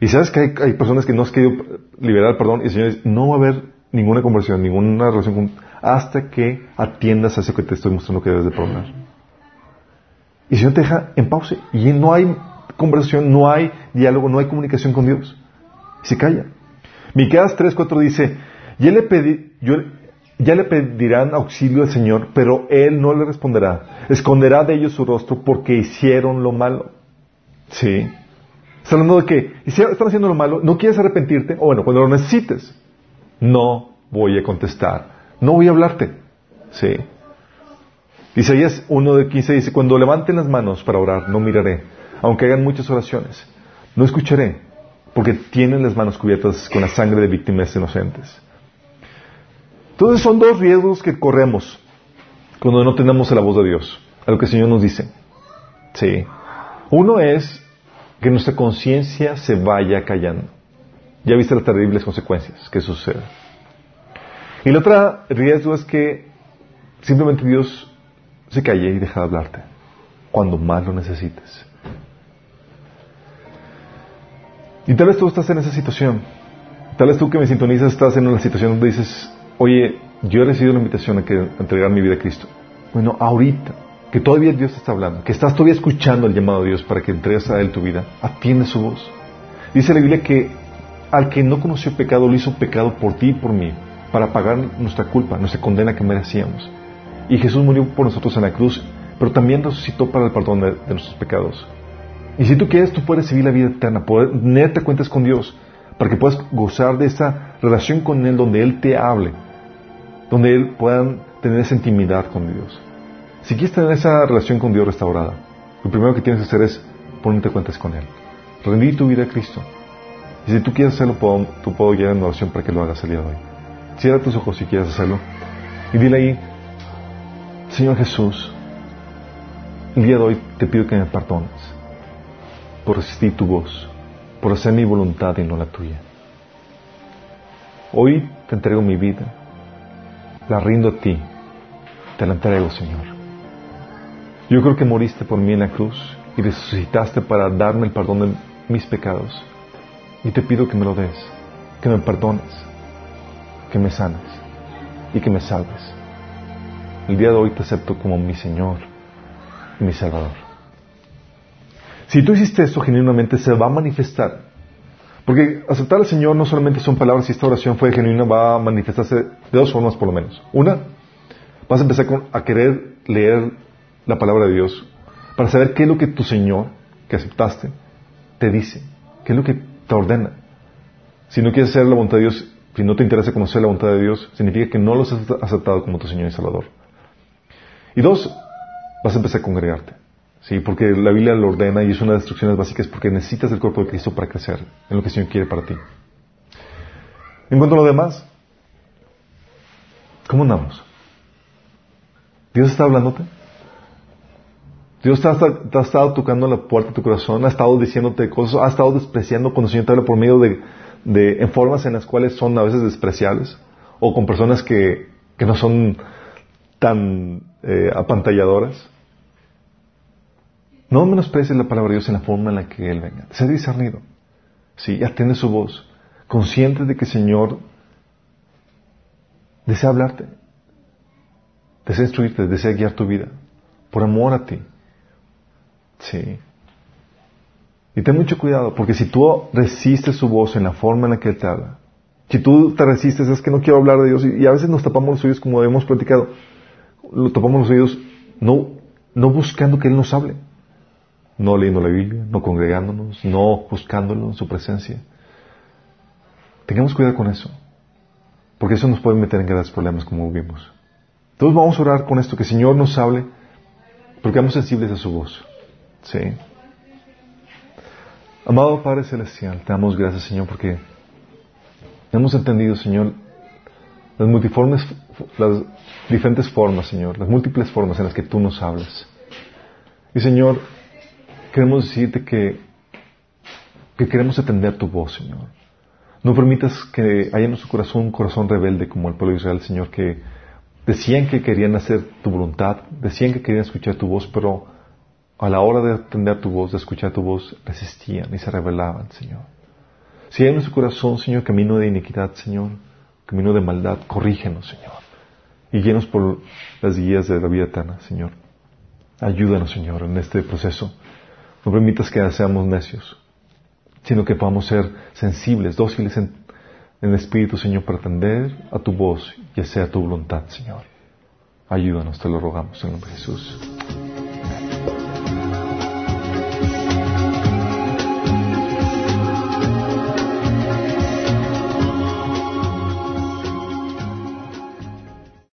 Y sabes que hay, personas que no has querido liberar el perdón y el Señor dice, no va a haber ninguna conversión, ninguna relación con, hasta que atiendas a eso que te estoy mostrando que debes de perdonar. Y el Señor te deja en pausa y no hay conversación, no hay diálogo, no hay comunicación con Dios. Y se calla. Miqueas 3:4 dice, ya le, yo, le pedirán auxilio al Señor, pero Él no le responderá. Esconderá de ellos su rostro porque hicieron lo malo. ¿Sí? Está hablando de que están haciendo lo malo, no quieres arrepentirte, o bueno, cuando lo necesites, no voy a contestar, no voy a hablarte. ¿Sí? Isaías 1 de 15 dice, cuando levanten las manos para orar, no miraré aunque hagan muchas oraciones. No escucharé, porque tienen las manos cubiertas con la sangre de víctimas inocentes. Entonces son dos riesgos que corremos cuando no tenemos la voz de Dios, a lo que el Señor nos dice. Sí. Uno es que nuestra conciencia se vaya callando. Ya viste las terribles consecuencias que suceden. Y el otro riesgo es que simplemente Dios se calle y deja de hablarte cuando más lo necesites. Y tal vez tú estás en esa situación. Tal vez tú que me sintonizas estás en una situación donde dices, oye, yo he recibido la invitación a, que, entregar mi vida a Cristo. Bueno, ahorita, que todavía Dios te está hablando, que estás todavía escuchando el llamado de Dios para que entregues a Él tu vida, atiende su voz. Dice la Biblia que al que no conoció pecado, lo hizo pecado por ti y por mí, para pagar nuestra culpa, nuestra condena que merecíamos. Y Jesús murió por nosotros en la cruz, pero también resucitó para el perdón de nuestros pecados. Y si tú quieres, tú puedes seguir la vida eterna, poder tenerte cuentas con Dios, para que puedas gozar de esa relación con Él donde Él te hable, donde Él puedan tener esa intimidad con Dios. Si quieres tener esa relación con Dios restaurada, lo primero que tienes que hacer es ponerte cuentas con Él, rendir tu vida a Cristo. Y si tú quieres hacerlo, tú puedo guiar en oración para que lo hagas el día de hoy. Cierra tus ojos si quieres hacerlo. Y dile ahí, Señor Jesús, el día de hoy te pido que me perdones por resistir tu voz, por hacer mi voluntad y no la tuya. Hoy te entrego mi vida, la rindo a ti, te la entrego, Señor. Yo creo que moriste por mí en la cruz y resucitaste para darme el perdón de mis pecados. Y te pido que me lo des, que me perdones, que me sanes y que me salves. El día de hoy te acepto como mi Señor y mi Salvador. Si tú hiciste esto genuinamente, se va a manifestar. Porque aceptar al Señor no solamente son palabras, si esta oración fue genuina, va a manifestarse de dos formas por lo menos. Una, vas a empezar a querer leer la palabra de Dios para saber qué es lo que tu Señor, que aceptaste, te dice, qué es lo que te ordena. Si no quieres hacer la voluntad de Dios, si no te interesa conocer la voluntad de Dios, significa que no los has aceptado como tu Señor y Salvador. Y dos, vas a empezar a congregarte. Sí, porque la Biblia lo ordena y es una de las instrucciones básicas porque necesitas el cuerpo de Cristo para crecer en lo que el Señor quiere para ti. En cuanto a lo demás, ¿cómo andamos? ¿Dios está hablándote? Dios te ha, estado tocando la puerta de tu corazón, ha estado diciéndote cosas, ha estado despreciando cuando el Señor te habla por medio de, de, en formas en las cuales son a veces despreciables o con personas que, que no son tan eh, apantalladoras. No menosprecies la palabra de Dios en la forma en la que Él venga. Sé discernido. Sí, atiende su voz. Consciente de que el Señor desea hablarte, desea instruirte, desea guiar tu vida, por amor a ti. Sí. Y ten mucho cuidado, porque si tú resistes su voz en la forma en la que Él te habla, si tú te resistes, es que no quiero hablar de Dios, y, a veces nos tapamos los oídos como hemos platicado, lo tapamos los oídos no, no buscando que Él nos hable, no leyendo la Biblia, no congregándonos, no buscándolo en su presencia. Tengamos cuidado con eso, porque eso nos puede meter en grandes problemas como vimos. Entonces vamos a orar con esto, que el Señor nos hable, porque vamos sensibles a su voz. ¿Sí? Amado Padre Celestial, te damos gracias, Señor, porque hemos entendido, Señor, las multiformes, las diferentes formas, Señor, las múltiples formas en las que tú nos hablas. Y, Señor, queremos decirte que, que queremos atender tu voz, Señor. No permitas que haya en nuestro corazón un corazón rebelde como el pueblo de Israel, Señor, que decían que querían hacer tu voluntad, decían que querían escuchar tu voz, pero a la hora de atender tu voz, de escuchar tu voz, resistían y se rebelaban, Señor. Si hay en su corazón, Señor, camino de iniquidad, Señor, camino de maldad, corrígenos, Señor. Y llenos por las guías de la vida eterna, Señor. Ayúdanos, Señor, en este proceso. No permitas que seamos necios, sino que podamos ser sensibles, dóciles en, el Espíritu, Señor, para atender a tu voz y hacer tu voluntad, Señor. Ayúdanos, te lo rogamos en el nombre de Jesús.